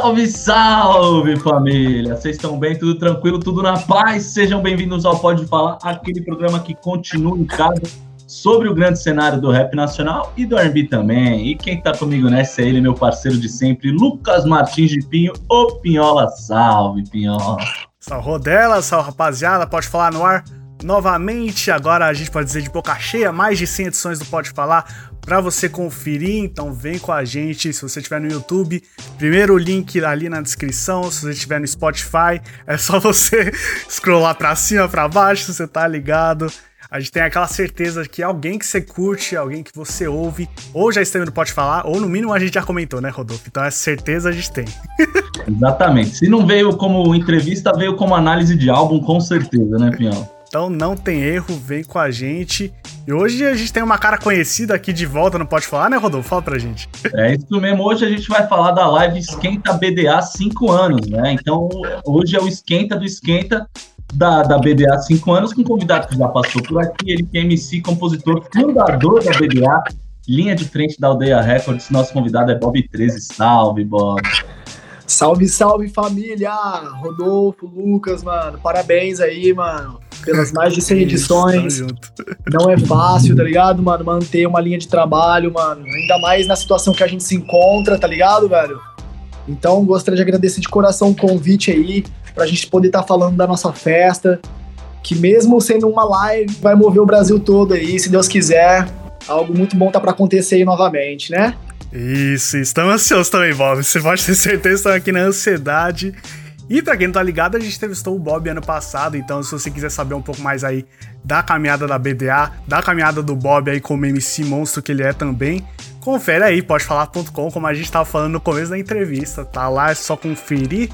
Salve, salve família! Vocês estão bem? Tudo tranquilo? Tudo na paz? Sejam bem-vindos ao Pode Falar, aquele programa que continua em casa sobre o grande cenário do rap nacional e do R&B também. E quem tá comigo nessa é ele, meu parceiro de sempre, Lucas Martins de Pinho, o Pinhola. Salve, Pinhola! Salve, Rodela, salve, rapaziada, Pode Falar no ar novamente. Agora a gente pode dizer de boca cheia, mais de 100 edições do Pode Falar para você conferir. Então vem com a gente. Se você estiver no YouTube, primeiro link ali na descrição. Se você estiver no Spotify, é só você scrollar para cima, para baixo, você tá ligado. A gente tem aquela certeza que alguém que você curte, alguém que você ouve, ou já esteve no Pode Falar, ou no mínimo a gente já comentou, né, Rodolfo? Então essa certeza a gente tem. Exatamente. Se não veio como entrevista, veio como análise de álbum, com certeza, né, Pinhal? Então não tem erro, vem com a gente. E hoje a gente tem uma cara conhecida aqui de volta, não pode falar, né, Rodolfo? Fala pra gente. É isso mesmo. Hoje a gente vai falar da live Esquenta BDA 5 anos, né? Então hoje é o Esquenta do Esquenta da, da BDA 5 anos, com um convidado que já passou por aqui. Ele que é MC, compositor, fundador da BDA, linha de frente da Aldeia Records. Nosso convidado é Bob 13. Salve, Bob. Salve, salve família! Rodolfo, Lucas, mano, parabéns aí, mano, pelas mais de 100 edições. Não é fácil, tá ligado, mano? Manter uma linha de trabalho, mano, ainda mais na situação que a gente se encontra, tá ligado, velho? Então, gostaria de agradecer de coração o convite aí, pra gente poder estar tá falando da nossa festa, que mesmo sendo uma live, vai mover o Brasil todo aí, se Deus quiser. Algo muito bom tá para acontecer aí novamente, né? Isso, estamos ansiosos também, Bob. Você pode ter certeza estamos aqui na ansiedade. E pra quem não tá ligado, a gente entrevistou o Bob ano passado, então se você quiser saber um pouco mais aí da caminhada da BDA, da caminhada do Bob aí como MC monstro que ele é também, confere aí, podefalar.com, como a gente tava falando no começo da entrevista, tá lá, é só conferir.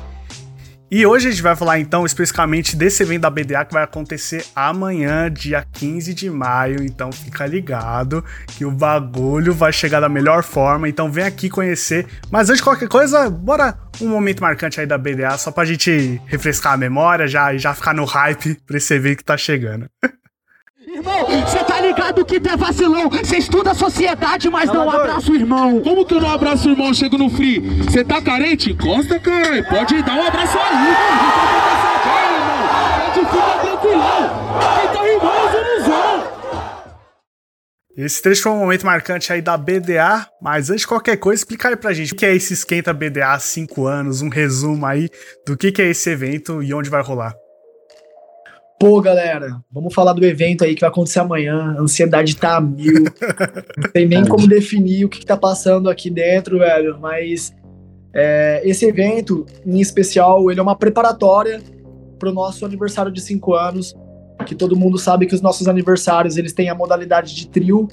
E hoje a gente vai falar então especificamente desse evento da BDA que vai acontecer amanhã, dia 15 de maio. Então fica ligado que o bagulho vai chegar da melhor forma. Então vem aqui conhecer. Mas antes de qualquer coisa, bora um momento marcante aí da BDA só pra gente refrescar a memória já, já ficar no hype pra esse evento que tá chegando. Irmão, você tá ligado que é vacilão? Você estuda a sociedade, mas não abraça o irmão. Como que eu não abraço o irmão? Chego no free. Você tá carente? Encosta, caralho. Pode dar um abraço aí. Pode ficar tranquilão. Então, irmão, esse trecho foi um momento marcante aí da BDA, mas antes de qualquer coisa, explica aí pra gente o que é esse Esquenta BDA há 5 anos, um resumo aí do que, que é esse evento e onde vai rolar. Pô, galera, vamos falar do evento aí que vai acontecer amanhã. A ansiedade tá a mil. Não tem nem como definir o que, que tá passando aqui dentro, velho. Mas é, esse evento, em especial, ele é uma preparatória pro nosso aniversário de cinco anos. Que todo mundo sabe que os nossos aniversários eles têm a modalidade de trio.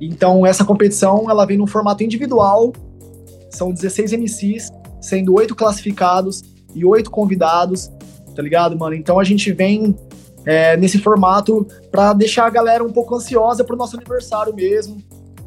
Então, essa competição ela vem no formato individual. São 16 MCs, sendo oito classificados e oito convidados tá ligado, mano? Então a gente vem é, nesse formato para deixar a galera um pouco ansiosa pro nosso aniversário mesmo.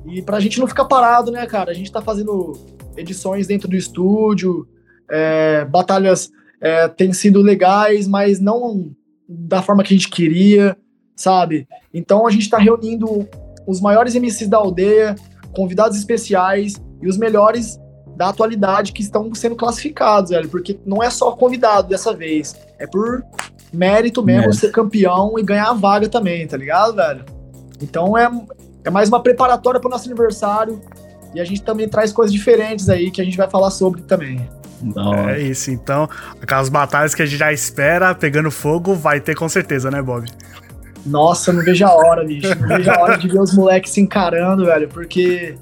E pra gente não ficar parado, né, cara? A gente tá fazendo edições dentro do estúdio, é, batalhas é, têm sido legais, mas não da forma que a gente queria, sabe? Então a gente tá reunindo os maiores MCs da aldeia, convidados especiais e os melhores da atualidade que estão sendo classificados, velho, porque não é só convidado dessa vez, é por mérito mesmo ser campeão e ganhar a vaga também, tá ligado, velho? Então é, é mais uma preparatória pro nosso aniversário e a gente também traz coisas diferentes aí que a gente vai falar sobre também. Não. É isso, então, aquelas batalhas que a gente já espera pegando fogo, vai ter com certeza, né, Bob? Nossa, não vejo a hora, bicho. Não vejo a hora de ver os moleques se encarando, velho, porque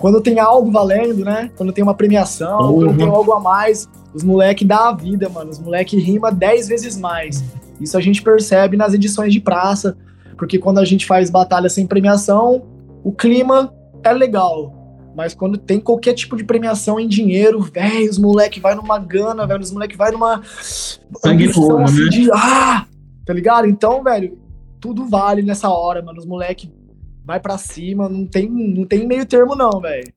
quando tem algo valendo, né? Quando tem uma premiação, uhum. quando tem algo a mais, os moleques dá a vida, mano. Os moleques rima 10 vezes mais. Isso a gente percebe nas edições de praça, porque quando a gente faz batalha sem premiação, o clima é legal. Mas quando tem qualquer tipo de premiação em dinheiro, velho, os moleque vai numa gana, velho, os moleque vai numa Sangue olho, assim, né? de ah, tá ligado? Então, velho, tudo vale nessa hora, mano. Os moleque vai pra cima, não tem, não tem meio termo não, velho.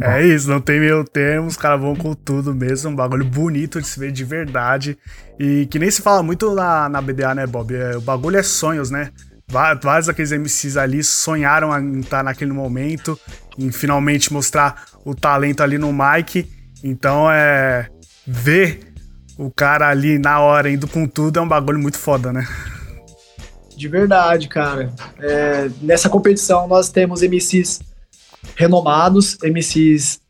É isso, não tem meio termo, os caras vão com tudo mesmo, um bagulho bonito de se ver de verdade. E que nem se fala muito na, na BDA, né, Bob? É, o bagulho é sonhos, né? Vários daqueles MCs ali sonharam em estar naquele momento, em finalmente mostrar o talento ali no mic. Então é. Ver o cara ali na hora indo com tudo é um bagulho muito foda, né? De verdade, cara. É, nessa competição nós temos MCs renomados, MCs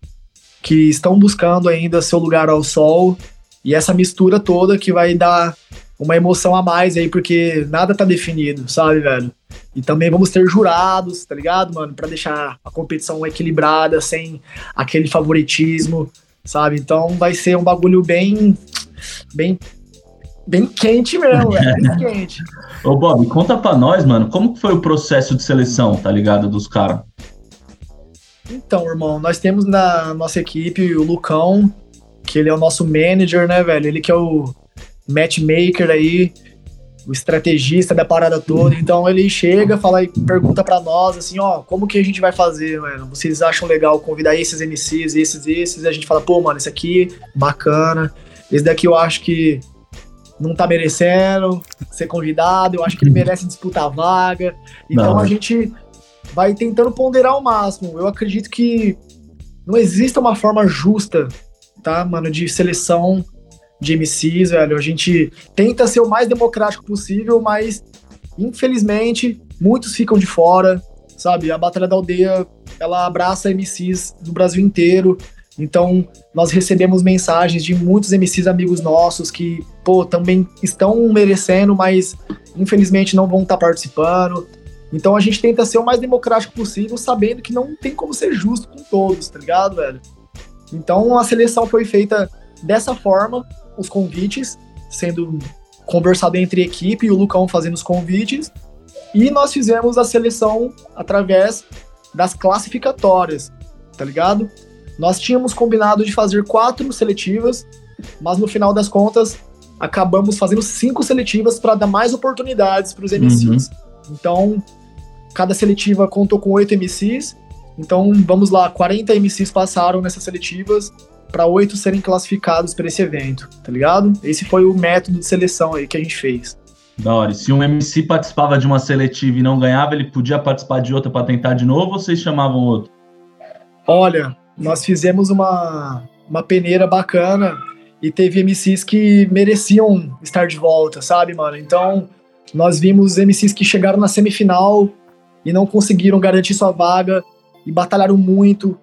que estão buscando ainda seu lugar ao sol e essa mistura toda que vai dar uma emoção a mais aí, porque nada tá definido, sabe, velho? E também vamos ter jurados, tá ligado, mano? Pra deixar a competição equilibrada, sem aquele favoritismo, sabe? Então vai ser um bagulho bem. bem. Bem quente mesmo, velho. Bem quente. Ô, Bob, conta pra nós, mano, como que foi o processo de seleção, tá ligado, dos caras? Então, irmão, nós temos na nossa equipe o Lucão, que ele é o nosso manager, né, velho? Ele que é o matchmaker aí, o estrategista da parada toda. Então ele chega, fala e pergunta pra nós assim, ó, como que a gente vai fazer, mano? Vocês acham legal convidar esses MCs, esses, esses? E a gente fala, pô, mano, esse aqui, bacana. Esse daqui eu acho que não tá merecendo ser convidado, eu acho que ele merece disputar a vaga. Então Não. a gente vai tentando ponderar ao máximo. Eu acredito que não existe uma forma justa, tá, mano, de seleção de MCs, velho. A gente tenta ser o mais democrático possível, mas infelizmente muitos ficam de fora, sabe? A Batalha da Aldeia, ela abraça MCs do Brasil inteiro. Então, nós recebemos mensagens de muitos MCs amigos nossos que, pô, também estão merecendo, mas infelizmente não vão estar participando. Então a gente tenta ser o mais democrático possível, sabendo que não tem como ser justo com todos, tá ligado, velho? Então a seleção foi feita dessa forma, os convites sendo conversado entre equipe e o Lucão fazendo os convites, e nós fizemos a seleção através das classificatórias, tá ligado? Nós tínhamos combinado de fazer quatro seletivas, mas no final das contas acabamos fazendo cinco seletivas para dar mais oportunidades para os MCs. Então, cada seletiva contou com oito MCs. Então, vamos lá, 40 MCs passaram nessas seletivas para oito serem classificados para esse evento, tá ligado? Esse foi o método de seleção aí que a gente fez. Da hora. E se um MC participava de uma seletiva e não ganhava, ele podia participar de outra pra tentar de novo ou vocês chamavam outro? Olha, nós fizemos uma, uma peneira bacana e teve MCs que mereciam estar de volta, sabe, mano? Então, nós vimos MCs que chegaram na semifinal e não conseguiram garantir sua vaga e batalharam muito.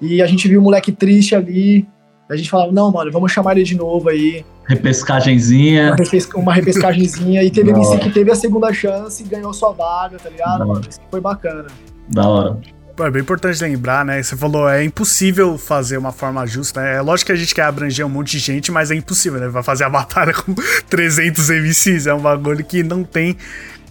E a gente viu o moleque triste ali. A gente falava, não, mano, vamos chamar ele de novo aí. Repescagenzinha. Uma, repesca, uma repescagenzinha. E teve MC que teve a segunda chance e ganhou sua vaga, tá ligado. Isso que foi bacana. Da hora. É bem importante lembrar, né? Você falou, é impossível fazer uma forma justa, né? É lógico que a gente quer abranger um monte de gente, mas é impossível, né? Vai fazer a batalha com 300 MCs, é um bagulho que não tem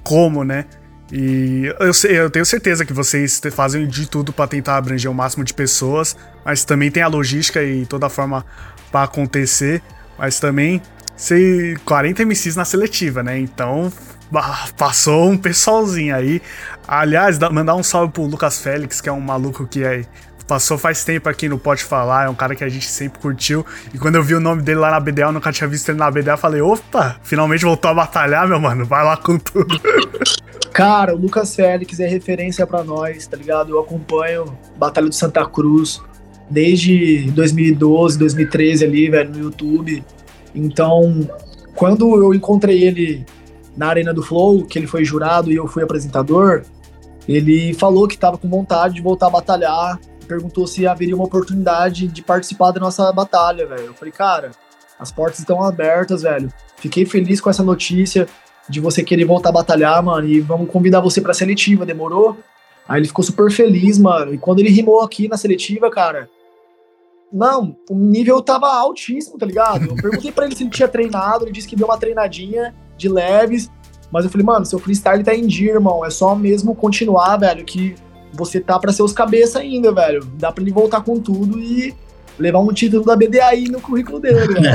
como, né? E eu, sei- eu tenho certeza que vocês fazem de tudo pra tentar abranger o máximo de pessoas, mas também tem a logística e toda a forma pra acontecer, mas também sei 40 MCs na seletiva, né? Então bah, passou um pessoalzinho aí. Aliás, mandar um salve pro Lucas Félix, que é um maluco que é, passou faz tempo aqui no Pode Falar, é um cara que a gente sempre curtiu. E quando eu vi o nome dele lá na BDA, eu nunca tinha visto ele na BDA, eu falei, opa, finalmente voltou a batalhar, meu mano, vai lá com tudo. Cara, o Lucas Félix é referência pra nós, tá ligado? Eu acompanho Batalha do Santa Cruz desde 2012, 2013 ali, velho, no YouTube. Então, quando eu encontrei ele na Arena do Flow, que ele foi jurado e eu fui apresentador, ele falou que tava com vontade de voltar a batalhar, perguntou se haveria uma oportunidade de participar da nossa batalha, velho. Eu falei, cara, as portas estão abertas, velho. Fiquei feliz com essa notícia de você querer voltar a batalhar, mano, e vamos convidar você pra seletiva, demorou? Aí ele ficou super feliz, mano. E quando ele rimou aqui na seletiva, cara, não, o nível tava altíssimo, tá ligado? Eu perguntei pra ele se ele tinha treinado, ele disse que deu uma treinadinha de leves, mas eu falei, mano, seu freestyle tá em dia, irmão, é só mesmo continuar, velho, que você tá pra ser os cabeça ainda, velho. Dá pra ele voltar com tudo e levar um título da BDAI no currículo dele, velho.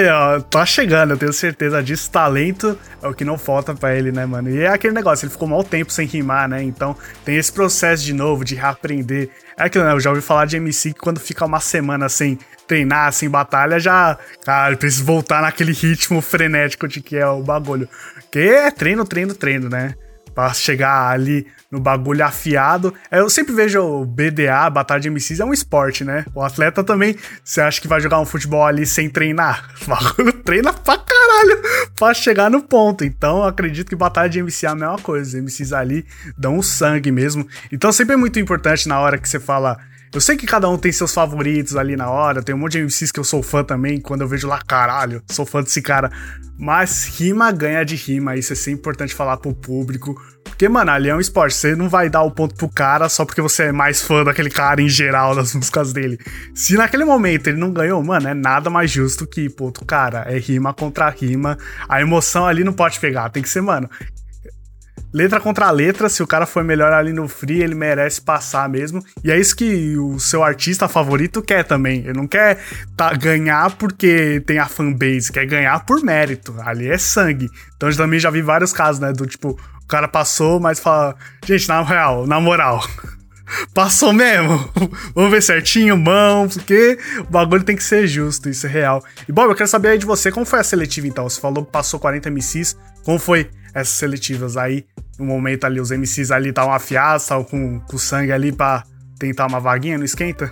É. Ó, tá chegando, eu tenho certeza disso. Talento é o que não falta pra ele, né, mano? E é aquele negócio, ele ficou mal tempo sem rimar, né? Então tem esse processo de novo, de reaprender. É aquilo, né? Eu já ouvi falar de MC que quando fica uma semana sem treinar, sem batalha, já. Cara, precisa voltar naquele ritmo frenético de que é o bagulho. Que é treino, treino, treino, né? Pra chegar ali no bagulho afiado. É, eu sempre vejo o BDA, Batalha de MCs, é um esporte, né? O atleta também, você acha que vai jogar um futebol ali sem treinar? O bagulho treina pra caralho pra chegar no ponto. Então, acredito que Batalha de MC é a mesma coisa. Os MCs ali dão o sangue mesmo. Então, sempre é muito importante na hora que você fala eu sei que cada um tem seus favoritos ali na hora, tem um monte de MCs que eu sou fã também, quando eu vejo lá, caralho, sou fã desse cara. Mas rima ganha de rima, isso é sempre importante falar pro público. Porque, mano, ali é um esporte, você não vai dar o ponto pro cara só porque você é mais fã daquele cara em geral das músicas dele. Se naquele momento ele não ganhou, mano, é nada mais justo que, pô, cara, é rima contra rima. A emoção ali não pode pegar, tem que ser, mano, letra contra letra, se o cara foi melhor ali no free, ele merece passar mesmo. E é isso que o seu artista favorito quer também. Ele não quer tá, ganhar porque tem a fanbase, quer ganhar por mérito. Ali é sangue. Então eu também já vi vários casos, né? Do tipo, o cara passou, mas fala, gente, na real, na moral. Passou mesmo. Vamos ver certinho, mão, porque o bagulho tem que ser justo, isso é real. E Bob, eu quero saber aí de você, como foi a seletiva então? Você falou que passou 40 MCs, como foi essas seletivas aí? No momento ali, os MCs ali estavam afiados, estavam com, com sangue ali pra tentar uma vaguinha, não esquenta?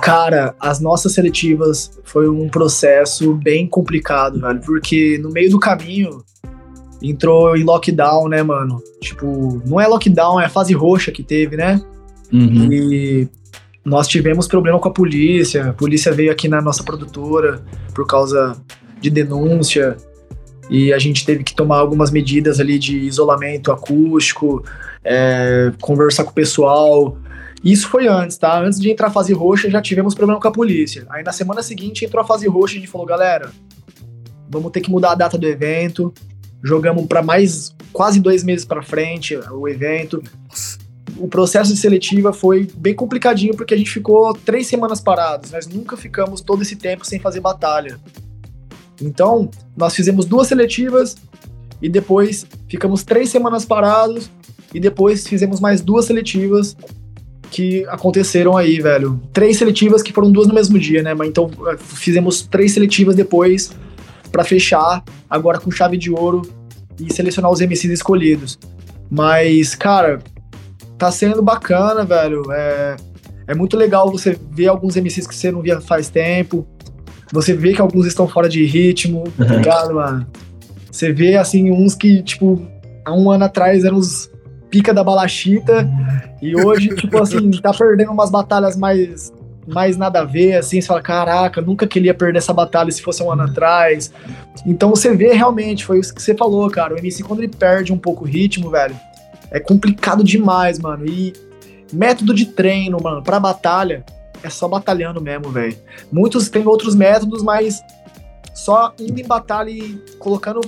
Cara, as nossas seletivas foi um processo bem complicado, velho, porque no meio do caminho entrou em lockdown, né, mano? Tipo, não é lockdown, é a fase roxa que teve, né? Uhum. E nós tivemos problema com a polícia. A polícia veio aqui na nossa produtora por causa de denúncia. E a gente teve que tomar algumas medidas ali de isolamento acústico, é, conversar com o pessoal. Isso foi antes, tá? Antes de entrar a fase roxa, já tivemos problema com a polícia. Aí na semana seguinte entrou a fase roxa e a gente falou: galera, vamos ter que mudar a data do evento. Jogamos para mais quase dois meses para frente o evento o processo de seletiva foi bem complicadinho porque a gente ficou três semanas parados. Nós nunca ficamos todo esse tempo sem fazer batalha. Então, nós fizemos duas seletivas e depois ficamos três semanas parados e depois fizemos mais duas seletivas que aconteceram aí, velho. Três seletivas que foram duas no mesmo dia, né? Mas então eh, fizemos três seletivas depois para fechar, agora com chave de ouro e selecionar os MCs escolhidos. Mas, cara, tá sendo bacana, velho. É, é muito legal você ver alguns MCs que você não via faz tempo. Você vê que alguns estão fora de ritmo, tá uhum. ligado, mano? Você vê, assim, uns que, tipo, há um ano atrás eram os pica da balachita e hoje, tipo assim, tá perdendo umas batalhas mais mais nada a ver, assim, você fala, caraca, nunca queria perder essa batalha se fosse um ano atrás. Então você vê realmente, foi isso que você falou, cara, o MC quando ele perde um pouco o ritmo, velho, é complicado demais, mano. E método de treino, mano, pra batalha, é só batalhando mesmo, velho. Muitos têm outros métodos, mas só indo em batalha e colocando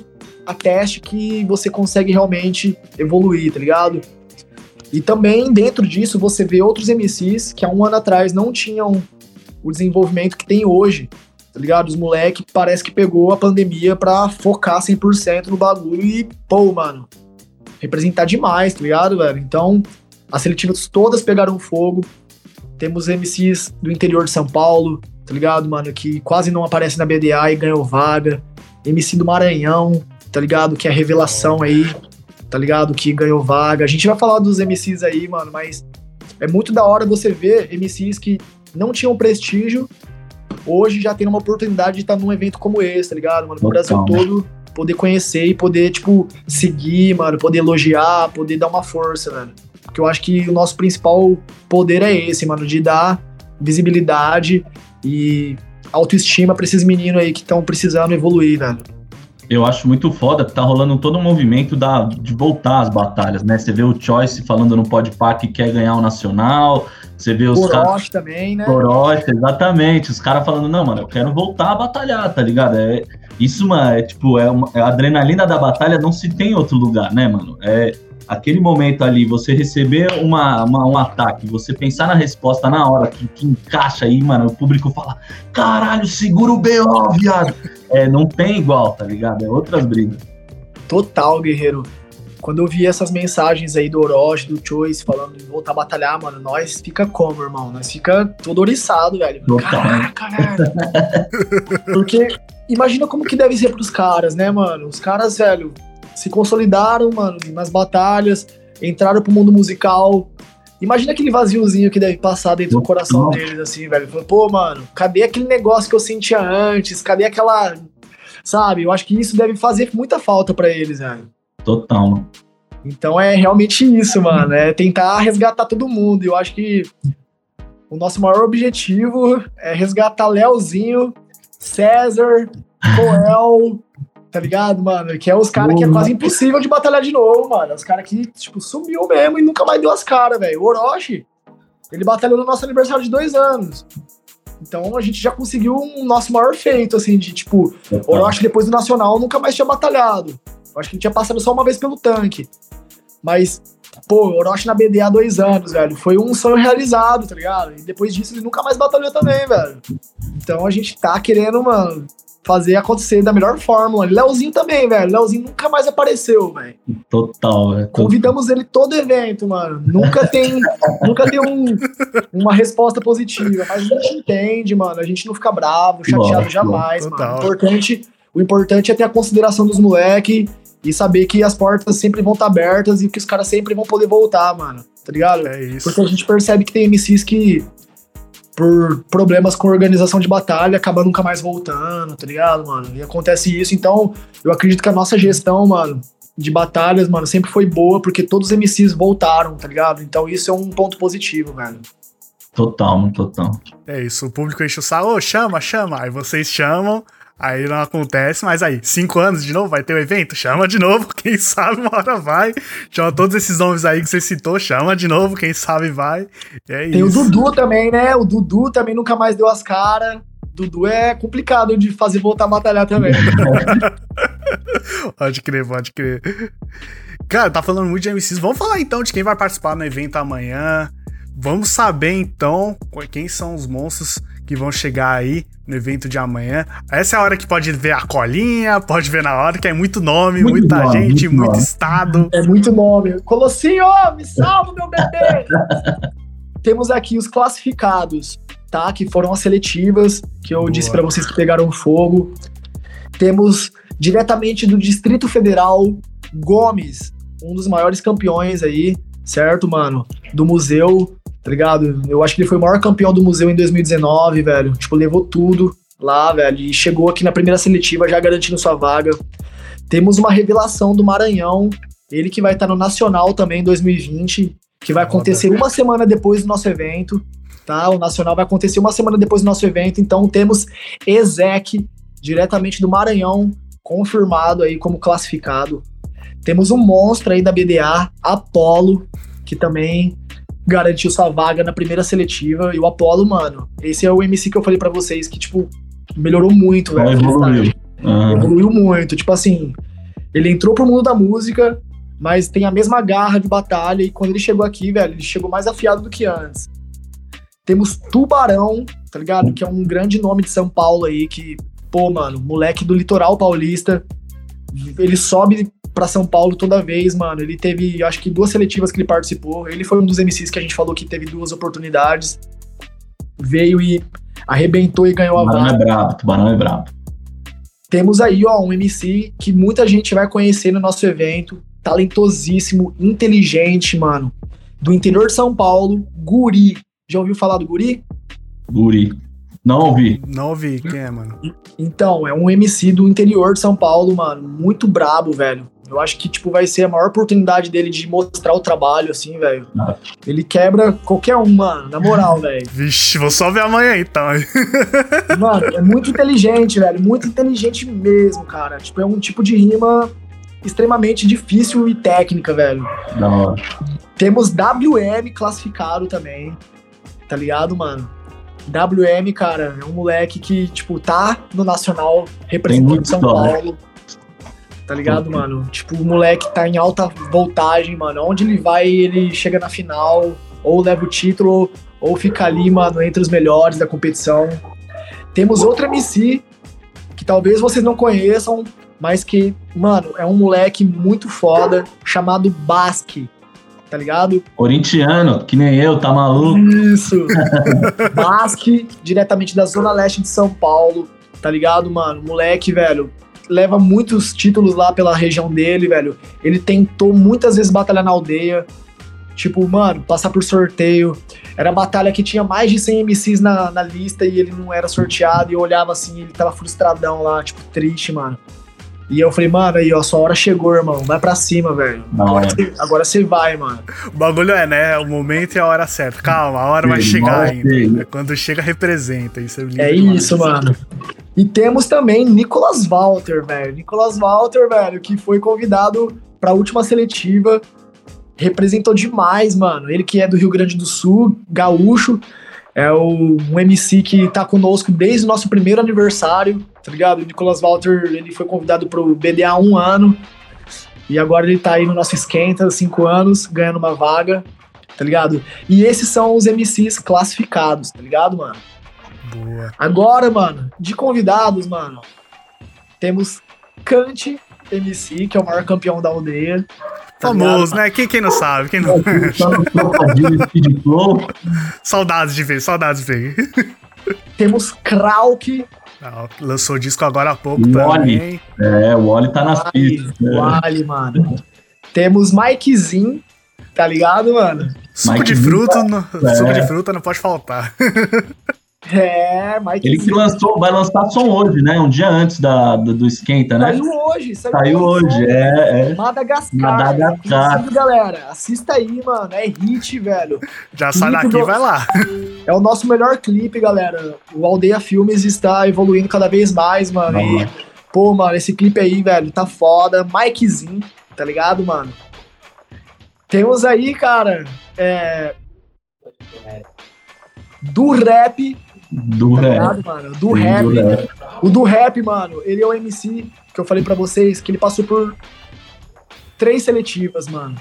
a teste que você consegue realmente evoluir, tá ligado? E também dentro disso você vê outros MCs que há um ano atrás não tinham o desenvolvimento que tem hoje, tá ligado? Os moleque parece que pegou a pandemia pra focar 100% no bagulho e, pô, mano, representar demais, tá ligado, velho? Então, as seletivas todas pegaram fogo. Temos MCs do interior de São Paulo, tá ligado, mano? Que quase não aparece na BDA e ganhou vaga. MC do Maranhão, tá ligado? Que é revelação aí, tá ligado? Que ganhou vaga. A gente vai falar dos MCs aí, mano, mas é muito da hora você ver MCs que não tinham prestígio, hoje já tem uma oportunidade de estar num evento como esse, tá ligado, mano? No Brasil todo poder conhecer e poder, tipo, seguir, mano, poder elogiar, poder dar uma força, velho. Porque eu acho que o nosso principal poder é esse, mano, de dar visibilidade e autoestima pra esses meninos aí que estão precisando evoluir, velho. Eu acho muito foda que tá rolando todo um movimento da, de voltar às batalhas, né? Você vê o Choice falando no Podpah que quer ganhar o Nacional, você vê os caras. também, né? Orochi, exatamente. Os caras falando, não, mano, eu quero voltar a batalhar, tá ligado? É, isso, mano, é tipo, é, uma, é a adrenalina da batalha não se tem em outro lugar, né, mano? É, aquele momento ali, você receber uma, uma, um ataque, você pensar na resposta na hora, que, que encaixa aí, mano, o público fala, caralho, segura o B.O., viado. É, não tem igual, tá ligado? É outras brigas. Total, guerreiro. Quando eu vi essas mensagens aí do Orochi, do Choice, falando em voltar a batalhar, mano, nós fica como, irmão? Nós fica todo oriçado, velho. Total. Caraca, velho. Porque imagina como que deve ser pros caras, né, mano? Os caras, velho, se consolidaram, mano, nas batalhas, entraram pro mundo musical. Imagina aquele vaziozinho que deve passar dentro do coração deles, assim, velho. Falando, Pô, mano, cadê aquele negócio que eu sentia antes? Cadê aquela. Sabe? Eu acho que isso deve fazer muita falta pra eles, velho. Total, mano. Então é realmente isso, mano. É tentar resgatar todo mundo. Eu acho que o nosso maior objetivo é resgatar Leozinho, César, Coel, tá ligado, mano? Que é os caras que é quase impossível de batalhar de novo, mano. Os caras que, tipo, sumiu mesmo e nunca mais deu as caras, velho. O Orochi, ele batalhou no nosso aniversário de dois anos. Então a gente já conseguiu um nosso maior feito, assim, de tipo, total. Orochi depois do Nacional nunca mais tinha batalhado. Eu acho que ele tinha passado só uma vez pelo tanque. Mas, pô, Orochi na BDA há dois anos, velho. Foi um sonho realizado, tá ligado? E depois disso ele nunca mais batalhou também, velho. Então a gente tá querendo, mano, fazer acontecer da melhor forma. mano. Leozinho também, velho. Leozinho nunca mais apareceu, velho. Total, velho. Convidamos ele todo evento, mano. Nunca tem, nunca tem um- uma resposta positiva. Mas a gente entende, mano. A gente não fica bravo, chateado jamais, total. mano. O importante, o importante é ter a consideração dos moleque e saber que as portas sempre vão estar abertas e que os caras sempre vão poder voltar, mano. Tá ligado? É isso. Porque a gente percebe que tem MCs que, por problemas com organização de batalha, acabam nunca mais voltando, tá ligado, mano? E acontece isso. Então, eu acredito que a nossa gestão, mano, de batalhas, mano, sempre foi boa, porque todos os MCs voltaram, tá ligado? Então, isso é um ponto positivo, velho. Total, total. É isso, o público enche o saco, ô, chama, chama. Aí vocês chamam, aí não acontece, mas aí, cinco anos de novo, vai ter o evento? Chama de novo, quem sabe uma hora vai. Chama todos esses nomes aí que você citou, chama de novo, quem sabe vai. E é Tem isso. o Dudu também, né? O Dudu também nunca mais deu as caras. Dudu é complicado de fazer voltar a batalhar também. Pode crer, pode crer. Cara, tá falando muito de MCs. Vamos falar então de quem vai participar no evento amanhã. Vamos saber então quem são os monstros que vão chegar aí no evento de amanhã. Essa é a hora que pode ver a colinha, pode ver na hora, que é muito nome, Muito muita nome, gente, muito muito estado. É muito nome. Colossinho, me salva, meu bebê! Temos aqui os classificados, tá? Que foram as seletivas, que eu Boa. disse pra vocês que pegaram fogo. Temos diretamente do Distrito Federal, Gomes, um dos maiores campeões aí, certo, mano? Do museu, tá ligado? Eu acho que ele foi o maior campeão do museu em 2019, velho. Tipo, levou tudo lá, velho. E chegou aqui na primeira seletiva já garantindo sua vaga. Temos uma revelação do Maranhão, ele que vai estar no Nacional também em 2020, que vai acontecer uma semana depois do nosso evento, tá? O Nacional vai acontecer uma semana depois do nosso evento, então temos Ezek, diretamente do Maranhão, confirmado aí como classificado. Temos um monstro aí da BDA, Apollo, que também garantiu sua vaga na primeira seletiva. E o Apollo, mano, esse é o MC que eu falei pra vocês que, tipo, melhorou muito, velho. Evoluiu. Ah, Evoluiu muito. Tipo assim, ele entrou pro mundo da música, mas tem a mesma garra de batalha. E quando ele chegou aqui, velho, ele chegou mais afiado do que antes. Temos Tubarão, tá ligado? Que é um grande nome de São Paulo aí, que, pô, mano, moleque do litoral paulista. Ele sobe pra São Paulo toda vez, mano. Ele teve, acho que duas seletivas que ele participou. Ele foi um dos MCs que a gente falou que teve duas oportunidades. Veio e arrebentou e ganhou a Tubarão vaga. é brabo, Tubarão é brabo. Temos aí, ó, um MC que muita gente vai conhecer no nosso evento. Talentosíssimo, inteligente, mano. Do interior de São Paulo, Guri. Já ouviu falar do Guri? Guri. Não ouvi. Não ouvi quem é, mano. Então, é um MC do interior de São Paulo, mano. Muito brabo, velho. Eu acho que, tipo, vai ser a maior oportunidade dele de mostrar o trabalho, assim, velho. Ele quebra qualquer um, mano. Na moral, velho. Vixe, vou só ver amanhã então. Mano, é muito inteligente, velho. Muito inteligente mesmo, cara. Tipo, é um tipo de rima extremamente difícil e técnica, velho. Da hora. Temos WM classificado também, tá ligado, mano? WM, cara, é um moleque que, tipo, tá no Nacional representando São história. Paulo. Tá ligado, mano? Tipo, o moleque tá em alta voltagem, mano. Onde ele vai, ele chega na final, ou leva o título, ou fica ali, mano, entre os melhores da competição. Temos outro MC que talvez vocês não conheçam, mas que, mano, é um moleque muito foda, chamado Basque. Tá ligado? Corintiano, que nem eu, tá maluco? Isso! Basque, diretamente da Zona Leste de São Paulo, tá ligado, mano? Moleque, velho, leva muitos títulos lá pela região dele, velho. Ele tentou muitas vezes batalhar na aldeia. Tipo, mano, passar por sorteio. Era batalha que tinha mais de 100 MCs na, na lista e ele não era sorteado. E eu olhava assim, ele tava frustradão lá, tipo, triste, mano. E eu falei, mano, aí, ó, sua hora chegou, irmão. Vai pra cima, velho. Agora, você- agora você vai, mano. O bagulho é, né? O momento e a hora certa. Calma, a hora vai Sim, chegar hora ainda. chega. É Quando chega, representa. Isso é, lindo É demais. isso, mano. E temos também Nicolas Walter, velho. Nicolas Walter, velho, que foi convidado pra última seletiva. Representou demais, mano. Ele que é do Rio Grande do Sul, gaúcho. É o, um MC que tá conosco desde o nosso primeiro aniversário, tá ligado? O Nicolas Walter, ele foi convidado pro BDA há um ano. E agora ele tá aí no nosso esquenta, cinco anos, ganhando uma vaga, tá ligado? E esses são os MCs classificados, tá ligado, mano? Boa. Agora, mano, de convidados, mano, temos Kant MC, que é o maior campeão da aldeia. Tá Famoso, ligado? né? Quem, quem não sabe? Quem não... No saudades de ver, saudades de ver. Temos Krauk, Ah, Lançou disco agora há pouco Mole. também. É, o Oli tá nas Wally, pistas. né? Wally, mano. Temos Mikezinho, tá ligado, mano? Suco Mike de fruta, não- É. suco de fruta não pode faltar. É, Mikezinho. Ele que lançou, vai lançar som hoje, né? Um dia antes da, do, do esquenta, né? Saiu hoje, saiu, Saiu hoje, é, é. Madagascar. Madagascar. Inclusive, galera, assista aí, mano. É hit, velho. Já sai daqui e do- vai lá. É o nosso melhor clipe, galera. O Aldeia Filmes está evoluindo cada vez mais, mano. E, pô, mano, esse clipe aí, velho, tá foda. Mikezinho, tá ligado, mano? Temos aí, cara, é. Do rap, Do tá rap. ligado, mano? Do Sim, rap. do rap. O do rap, mano, ele é o MC que eu falei pra vocês que ele passou por três seletivas, mano.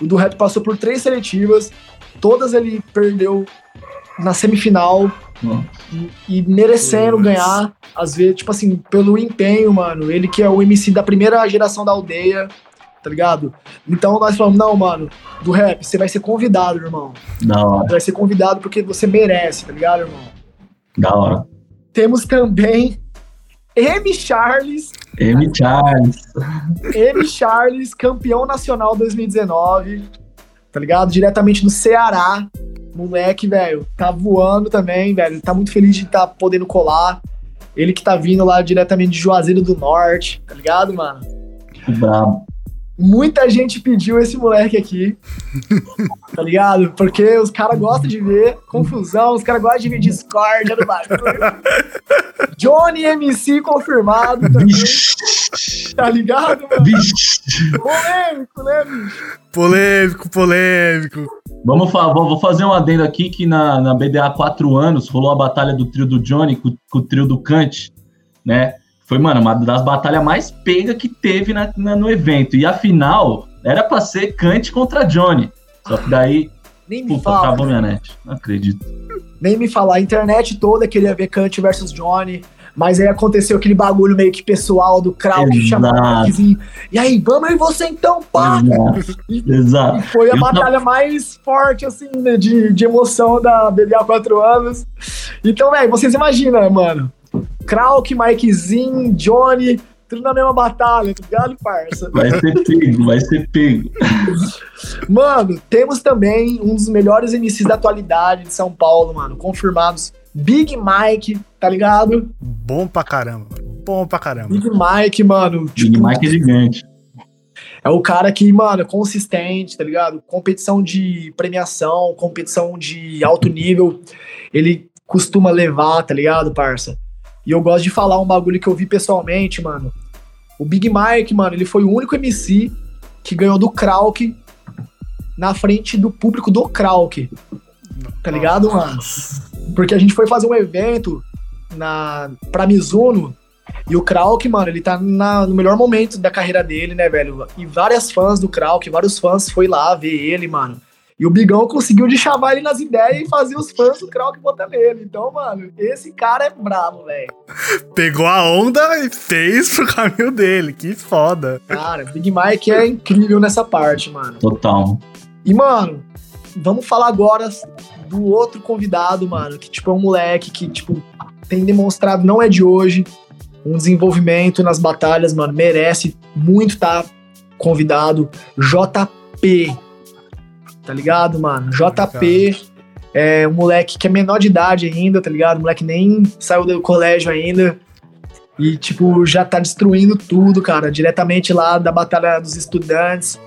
O do rap passou por três seletivas, todas ele perdeu na semifinal e, e merecendo ganhar, às vezes, tipo assim, pelo empenho, mano. Ele que é o MC da primeira geração da aldeia, tá ligado? Então nós falamos, não, mano, do rap, você vai ser convidado, irmão. Da hora, Vai ser convidado porque você merece, tá ligado, irmão? da hora. Temos também M. Charles, M. Charles. M. Charles, campeão nacional 2019, tá ligado? Diretamente do Ceará. Moleque, velho, tá voando também, velho. Tá muito feliz de estar podendo colar. Ele que tá vindo lá diretamente de Juazeiro do Norte, tá ligado, mano? Que brabo. Muita gente pediu esse moleque aqui. Tá ligado? Porque os caras gostam de ver confusão, os caras gostam de ver discórdia no bagulho. Johnny MC confirmado também, tá ligado, mano? Vixe. Polêmico, né, bicho? Polêmico, polêmico. Vamos fa vou vou fazer um adendo aqui que na, na BDA há quatro anos rolou a batalha do trio do Johnny com, com o trio do Kant, né? Foi, mano, uma das batalhas mais pega que teve na, na- no evento. E a final era pra ser Kant contra Johnny. Só que daí, Nem me puta, fala. acabou minha net. Não acredito. Nem me falar. A internet toda queria ver Kant versus Johnny. Mas aí aconteceu aquele bagulho meio que pessoal do Krauk que o. Mikezinho. E aí, vamos aí você então, pá! Exato. E Exato. foi a Eu batalha mais forte, assim, né, de, de emoção da BDA há quatro anos. Então, velho, vocês imaginam, mano. Krauk, Mikezinho, Johnny, tudo na mesma batalha, tá ligado, parça? Vai ser pego, vai ser pego. Mano, temos também um dos melhores MCs da atualidade de São Paulo, mano, confirmados. Big Mike, tá ligado? Bom pra caramba. Bom pra caramba. Big Mike, mano, Big tipo, Mike é gigante. é o cara que, mano, é consistente, tá ligado? Competição de premiação, competição de alto nível, ele costuma levar, tá ligado, parça? E eu gosto de falar um bagulho que eu vi pessoalmente, mano. O Big Mike, mano, ele foi o único MC que ganhou do Krauk na frente do público do Krauk. Tá ligado, mano? Porque a gente foi fazer um evento na, pra Mizuno E o Krauk, mano, ele tá na- no melhor momento da carreira dele, né, velho? E várias fãs do Krauk, vários fãs foi lá ver ele, mano. E o Bigão conseguiu de chamar ele nas ideias e fazer os fãs do Krauk botar nele. Então, mano, esse cara é brabo, velho. Pegou a onda e fez pro caminho dele. Que foda. Cara, Big Mike é incrível nessa parte, mano. Total. E, mano, vamos falar agora do outro convidado, mano, que, tipo, é um moleque que, tipo, tem demonstrado, não é de hoje, um desenvolvimento nas batalhas, mano, merece muito tá convidado. JP. Tá ligado, mano? JP é um moleque que é menor de idade ainda, tá ligado? O moleque nem saiu do colégio ainda. E, tipo, já tá destruindo tudo, cara. Diretamente lá da Batalha dos Estudantes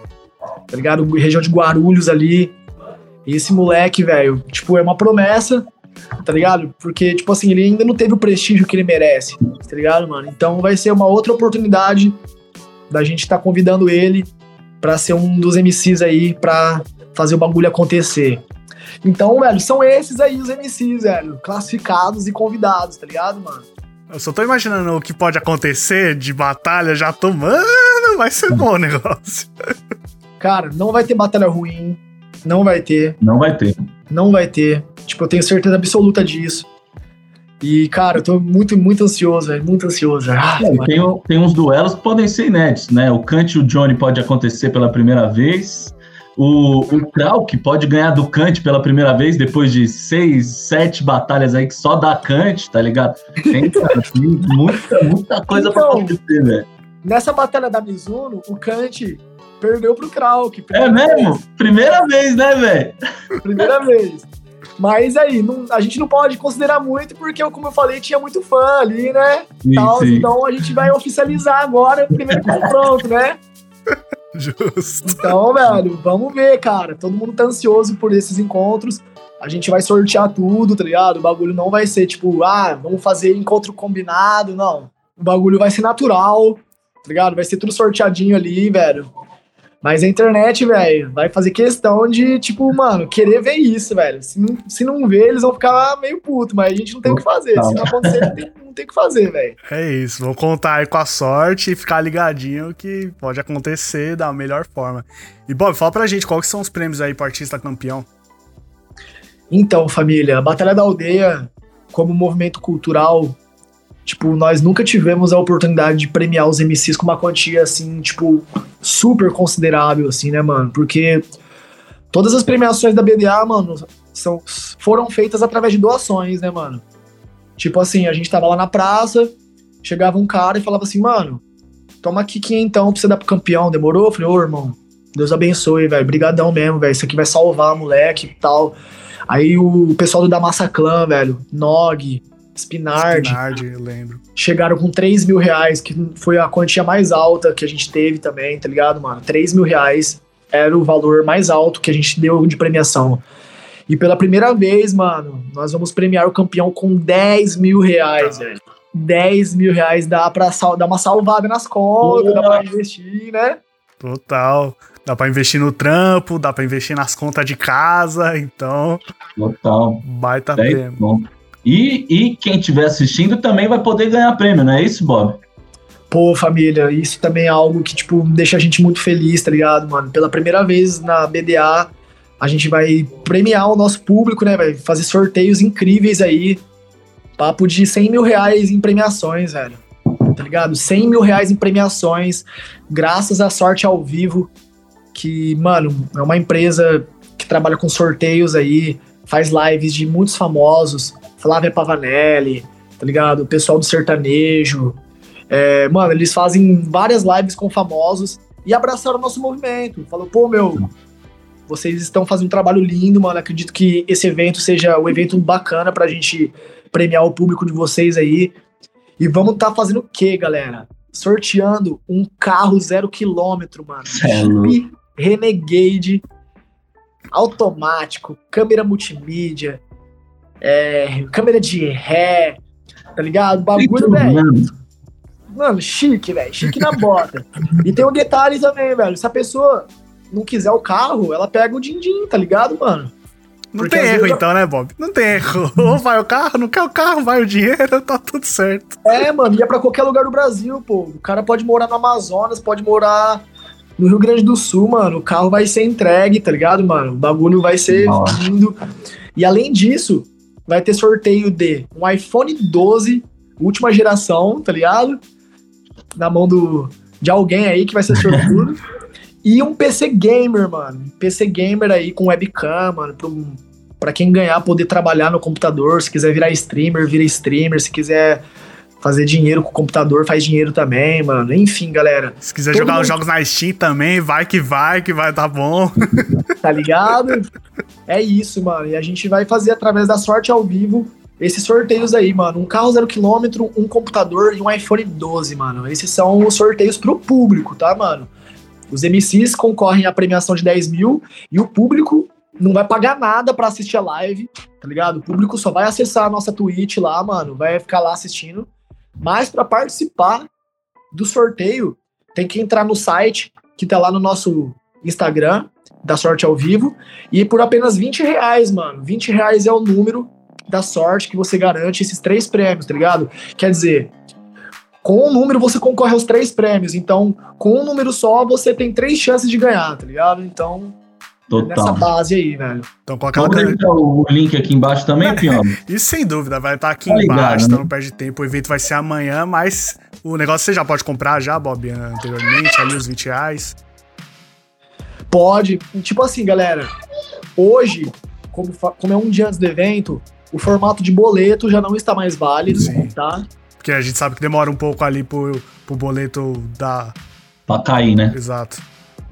tá ligado? Região de Guarulhos ali. E esse moleque, velho, tipo, é uma promessa, tá ligado? Porque, tipo assim, ele ainda não teve o prestígio que ele merece, tá ligado, mano? Então vai ser uma outra oportunidade da gente tá convidando ele pra ser um dos MCs aí pra fazer o bagulho acontecer. Então, velho, são esses aí os MCs, velho, classificados e convidados, tá ligado, mano? Eu só tô imaginando o que pode acontecer de batalha, já tô, mano, vai ser bom o negócio. Cara, não vai ter batalha ruim, não vai ter. Não vai ter. Não vai ter. Tipo, eu tenho certeza absoluta disso. E, cara, eu tô muito, muito ansioso, velho. Muito ansioso. Ah, É, tem, tem uns duelos que podem ser inéditos, né? O Kant e o Johnny pode acontecer pela primeira vez. O, o Krauk pode ganhar do Kant pela primeira vez depois de seis, sete batalhas aí que só dá Kant, tá ligado? Tem, cara, muita, muita coisa pra Então. acontecer, velho. Nessa batalha da Mizuno, o Kant perdeu pro Krauk. É mesmo? Primeira vez, né, velho? Primeira vez. Mas aí, não- a gente não pode considerar muito, porque, como eu falei, tinha muito fã ali, né? Sim, sim. então a gente vai oficializar agora o primeiro confronto, né? Justo. Então, velho, vamos ver, cara. Todo mundo tá ansioso por esses encontros. A gente vai sortear tudo, tá ligado? O bagulho não vai ser tipo, ah, vamos fazer encontro combinado, não. O bagulho vai ser natural, tá ligado? Vai ser tudo sorteadinho ali, velho. Mas a internet, velho, vai fazer questão de, tipo, mano, querer ver isso, velho. Se não, se não ver, eles vão ficar meio puto, mas a gente não tem o que fazer. Se não acontecer, não tem, não tem o que fazer, velho. É isso, vou contar aí com a sorte e ficar ligadinho que pode acontecer da melhor forma. E Bob, fala pra gente quais que são os prêmios aí pro artista campeão. Então, família, a Batalha da Aldeia, como movimento cultural, tipo, nós nunca tivemos a oportunidade de premiar os MCs com uma quantia, assim, tipo, super considerável, assim, né, mano? Porque todas as premiações da BDA, mano, são, foram feitas através de doações, né, mano? Tipo assim, a gente tava lá na praça, chegava um cara e falava assim, mano, toma aqui quinhentão pra você dar pro campeão, demorou? Eu falei, ô, irmão, Deus abençoe, velho, brigadão mesmo, velho, isso aqui vai salvar, moleque e tal. Aí o pessoal do da Massa Clã, velho, Nog, Spinard, Spinard, eu lembro. chegaram com 3 mil reais, que foi a quantia mais alta que a gente teve também, tá ligado, mano? 3 mil reais era o valor mais alto que a gente deu de premiação. E pela primeira vez, mano, nós vamos premiar o campeão com 10 mil reais, velho. 10 mil reais dá pra sal- dar uma salvada nas contas, dá pra investir, né? Total. Dá pra investir no trampo, dá pra investir nas contas de casa, então, Total. baita 10 prêmio. bom. E, e quem estiver assistindo também vai poder ganhar prêmio, não é isso, Bob? Pô, família, isso também é algo que, tipo, deixa a gente muito feliz, tá ligado, mano? Pela primeira vez na BDA, a gente vai premiar o nosso público, né? Vai fazer sorteios incríveis aí. Papo de 100 mil reais em premiações, velho. Tá ligado? 100 mil reais em premiações, graças à Sorte ao Vivo, que, mano, é uma empresa que trabalha com sorteios aí, faz lives de muitos famosos, Flávia Pavanelli, tá ligado? O pessoal do sertanejo, é, mano, eles fazem várias lives com famosos e abraçaram o nosso movimento. Falou, pô, meu, vocês estão fazendo um trabalho lindo, mano. Acredito que esse evento seja um evento bacana pra gente premiar o público de vocês aí. E vamos tá fazendo o quê, galera? Sorteando um carro zero quilômetro, mano. Cê é. Jeep Renegade automático, câmera multimídia, é, câmera de ré, tá ligado? Bagulho, velho. Mano, chique, velho. Chique na bota. E tem um detalhe também, velho. Se a pessoa não quiser o carro, ela pega o din-din, tá ligado, mano? Não Porque tem erro vezes- então, né, Bob? Não tem erro. Ou vai o carro, não quer o carro, vai o dinheiro, tá tudo certo. É, mano, ia pra qualquer lugar do Brasil, pô. O cara pode morar no Amazonas, pode morar no Rio Grande do Sul, mano. O carro vai ser entregue, tá ligado, mano? O bagulho vai ser lindo. E além disso, vai ter sorteio de um iPhone 12, última geração, tá ligado? Na mão do, de alguém aí que vai ser sortudo. e um PC Gamer, mano. PC Gamer aí com webcam, mano, pro, pra quem ganhar poder trabalhar no computador. Se quiser virar streamer, vira streamer. Se quiser fazer dinheiro com o computador, faz dinheiro também, mano. Enfim, galera, Se quiser jogar mundo- os jogos na Steam também, vai que vai, que vai tá bom. tá ligado? é isso, mano. E a gente vai fazer através da sorte ao vivo esses sorteios aí, mano. Um carro zero quilômetro, um computador e um iPhone 12, mano. Esses são os sorteios pro público, tá, mano? Os MCs concorrem à premiação de 10 mil e o público não vai pagar nada pra assistir a live, tá ligado? O público só vai acessar a nossa Twitch lá, mano, vai ficar lá assistindo. Mas pra participar do sorteio, tem que entrar no site que tá lá no nosso Instagram, da sorte ao vivo, e por apenas 20 reais, mano. 20 reais é o número da sorte que você garante esses três prêmios, tá ligado? Quer dizer, com um número você concorre aos três prêmios. Então, com um número só, você tem três chances de ganhar, tá ligado? Então, nessa Total. base aí, velho. Então com aquela. Vamos deixar o link aqui embaixo também, Pinhola? Isso sem dúvida, vai estar aqui Tá ligado, embaixo, né? então não perde tempo. O evento vai ser amanhã, mas o negócio você já pode comprar já, Bob, anteriormente, ali os 20 reais. Pode. Tipo assim, galera. Hoje, como, como é um dia antes do evento, o formato de boleto já não está mais válido, Sim. tá? Porque a gente sabe que demora um pouco ali pro, pro boleto da. Pra cair, né? Exato.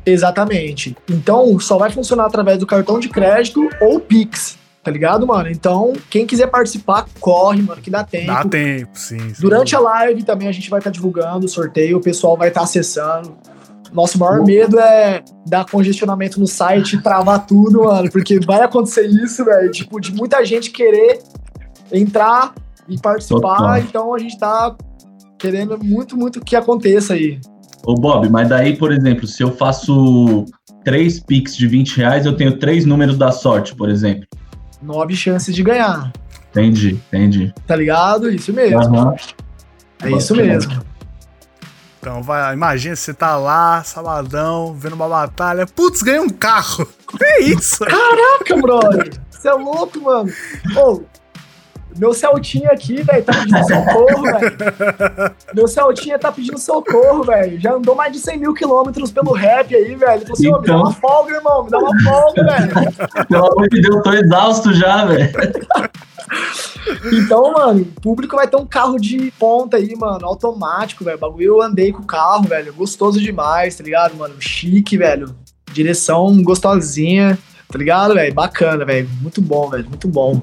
Exatamente. Então, só vai funcionar através do cartão de crédito ou Pix, tá ligado, mano? Então, quem quiser participar, corre, mano, que dá tempo. Dá tempo, sim. sim. Durante a live também a gente vai estar divulgando o sorteio, o pessoal vai estar acessando. Nosso maior medo é dar congestionamento no site e travar tudo, mano, porque vai acontecer isso, velho. Tipo, de muita gente querer entrar e participar, Total. então a gente tá querendo muito, muito que aconteça aí. Ô, Bob, mas daí, por exemplo, se eu faço três Pix de 20 reais, eu tenho três números da sorte, por exemplo. Nove chances de ganhar, Entendi, entendi. tá ligado? Isso mesmo. Aham. É isso mesmo. Então, vai, imagina, você tá lá, sabadão, vendo uma batalha. Putz, ganhei um carro. É isso. Caraca, brother. Você é louco, mano. Ô, meu Celtinha aqui, velho, tá pedindo socorro, velho. Meu Celtinha tá pedindo socorro, velho. Já andou mais de 100 mil quilômetros pelo rap aí, velho. Assim, ô, me dá Então. uma folga, irmão. Me dá uma folga, velho. Pelo amor de Deus, eu tô exausto já, velho. Então, mano, o público vai ter um carro de ponta aí, mano, automático, velho. Bagulho, eu andei com o carro, velho. Gostoso demais, tá ligado, mano? Chique, velho. Direção gostosinha, tá ligado, velho? Bacana, velho. Muito bom, velho. Muito bom.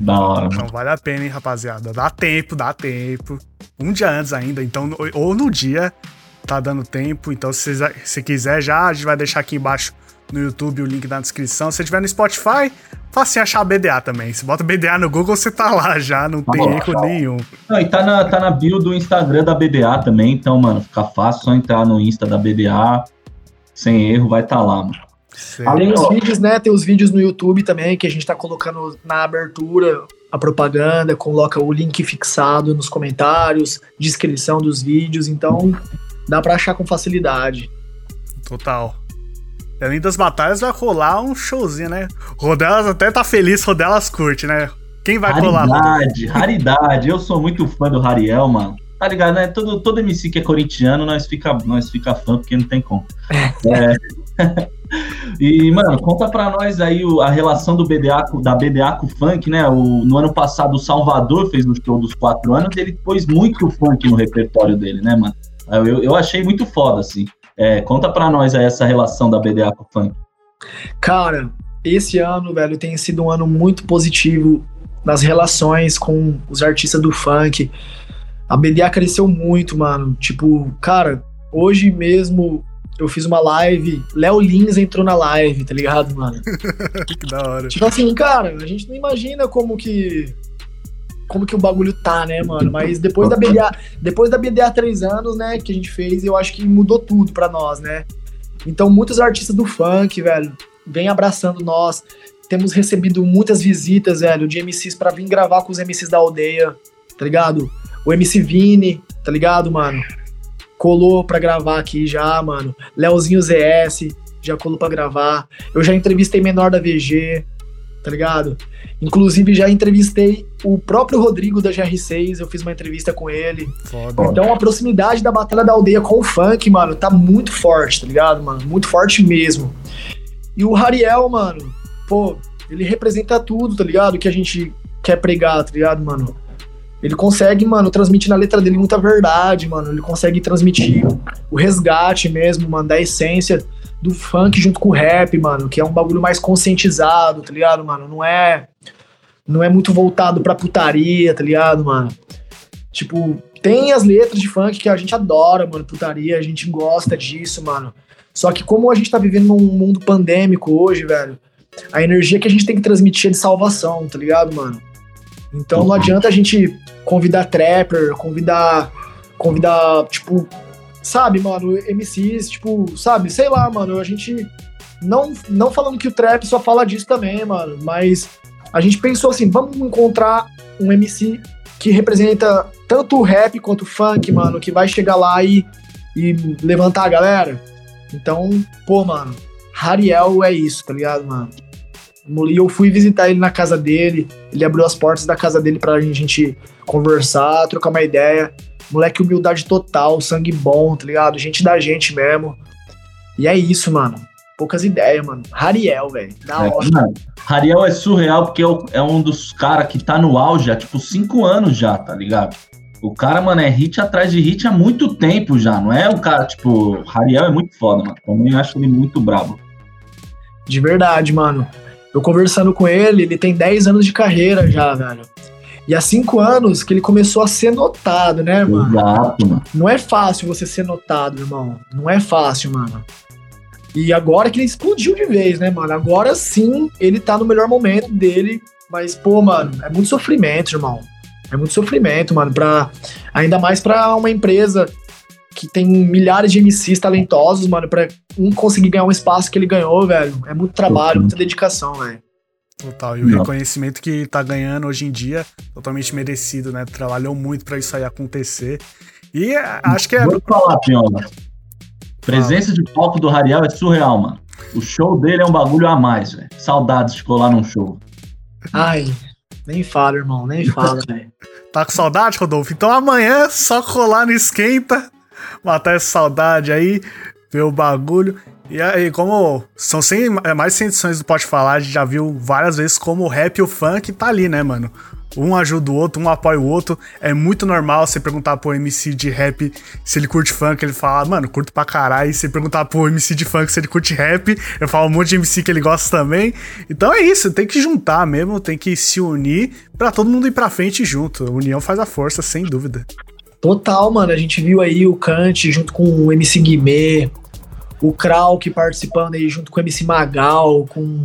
Da hora, mano. Não vale a pena, hein, rapaziada. Dá tempo, dá tempo. Um dia antes ainda, então, ou no dia, tá dando tempo. Então, se você se quiser já, a gente vai deixar aqui embaixo no YouTube o link na descrição. Se tiver no Spotify, fácil achar a BDA também. Se bota BDA no Google, você tá lá já, não tem lá, erro tá. nenhum. Não, e tá na, tá na bio do Instagram da BDA também, então, mano, fica fácil só entrar no Insta da BDA, sem erro, vai tá lá, mano. Certo. Tem Além os vídeos, né? Tem os vídeos no YouTube também que a gente tá colocando na abertura a propaganda, coloca o link fixado nos comentários, descrição dos vídeos, então dá pra achar com facilidade. Total. E Além das batalhas, vai rolar um showzinho, né? Rodelas até tá feliz, Rodelas curte, né? Quem vai colar? Rodelas? Raridade, raridade. Eu sou muito fã do Rariel, mano. Tá ligado, né? Todo, todo MC que é corintiano, nós fica, nós fica fã, porque não tem como. É. E, mano, conta pra nós aí a relação do BDA, da BDA com o funk, né? O, no ano passado, o Salvador fez o show dos quatro anos, ele pôs muito funk no repertório dele, né, mano? Eu, eu achei muito foda, assim. É, conta pra nós aí essa relação da BDA com o funk. Cara, esse ano, velho, tem sido um ano muito positivo nas relações com os artistas do funk. A BDA cresceu muito, mano. Tipo, cara, hoje mesmo eu fiz uma live, Léo Lins entrou na live, tá ligado, mano? que da hora. Tipo assim, cara, a gente não imagina como que como que o bagulho tá, né, mano? Mas depois da BDA, depois da BDA três anos, né, que a gente fez, eu acho que mudou tudo pra nós, né? Então, muitos artistas do funk, velho, vem abraçando nós. temos recebido muitas visitas, velho, de MCs pra vir gravar com os MCs da aldeia, tá ligado? O MC Vini, tá ligado, mano? Colou pra gravar aqui já, mano. Leozinho ZS já colou pra gravar. Eu já entrevistei menor da VG, tá ligado? Inclusive já entrevistei o próprio Rodrigo da GR6, eu fiz uma entrevista com ele. Foda. Então a proximidade da Batalha da Aldeia com o funk, mano, tá muito forte, tá ligado, mano? Muito forte mesmo. E o Hariel, mano, pô, ele representa tudo, tá ligado? Que a gente quer pregar, tá ligado, mano? Ele consegue, mano, transmitir na letra dele muita verdade, mano. Ele consegue transmitir o resgate mesmo, mano, da essência do funk junto com o rap, mano, que é um bagulho mais conscientizado, tá ligado, mano? Não é não é muito voltado pra putaria, tá ligado, mano? Tipo, tem as letras de funk que a gente adora, mano, putaria, a gente gosta disso, mano. Só que como a gente tá vivendo num mundo pandêmico hoje, velho, a energia que a gente tem que transmitir é de salvação, tá ligado, mano? Então não adianta a gente convidar trapper, convidar convidar, tipo, sabe, mano, MCs, tipo, sabe, sei lá, mano, a gente não não falando que o trap só fala disso também, mano, mas a gente pensou assim, vamos encontrar um MC que representa tanto o rap quanto o funk, mano, que vai chegar lá e, e levantar a galera. Então, pô, mano, Hariel é isso, tá ligado, mano? E eu fui visitar ele na casa dele, ele abriu as portas da casa dele pra gente conversar, trocar uma ideia. Moleque, humildade total, sangue bom, tá ligado? Gente da gente mesmo. E é isso, mano. Poucas ideias, mano. Hariel, velho. Da É, hora. mano, Hariel é surreal porque é é um dos caras que tá no auge há tipo cinco anos já, tá ligado? O cara, mano, é hit atrás de hit há muito tempo já, não é o cara, tipo, Hariel é muito foda, mano. Também eu acho ele muito brabo. De verdade, mano. Eu conversando com ele, ele tem 10 anos de carreira já, velho. E há 5 anos que ele começou a ser notado, né, mano? Exato, mano. Não é fácil você ser notado, irmão. Não é fácil, mano. E agora que ele explodiu de vez, né, mano? Agora sim ele tá no melhor momento dele. Mas, pô, mano, é muito sofrimento, irmão. É muito sofrimento, mano. Pra, ainda mais pra uma empresa que tem milhares de MCs talentosos, mano, pra um conseguir ganhar um espaço que ele ganhou, velho. É muito trabalho, muita dedicação, velho. Total. E o Não. reconhecimento que tá ganhando hoje em dia, totalmente merecido, né? Trabalhou muito pra isso aí acontecer. E é, acho que é. Vou te falar, Piola. Presença de palco do Hariel é surreal, mano. O show dele é um bagulho a mais, velho. Saudades de colar num show. Ai, nem fala, irmão, nem fala, velho. Tá com saudade, Rodolfo? Então amanhã só colar no esquenta, matar essa saudade aí, ver o bagulho. E aí, como são 100, é, mais de 100 edições do Pode Falar, a gente já viu várias vezes como o rap e o funk tá ali, né, mano? Um ajuda o outro, um apoia o outro. É muito normal você perguntar pro MC de rap se ele curte funk, ele fala, mano, curto pra caralho. E você perguntar pro MC de funk se ele curte rap, eu falo um monte de MC que ele gosta também. Então é isso, tem que juntar mesmo, tem que se unir pra todo mundo ir pra frente junto. A união faz a força, sem dúvida. Total, mano. A gente viu aí o Kant junto com o MC Guimê, o Krauk participando aí junto com o MC Magal, com,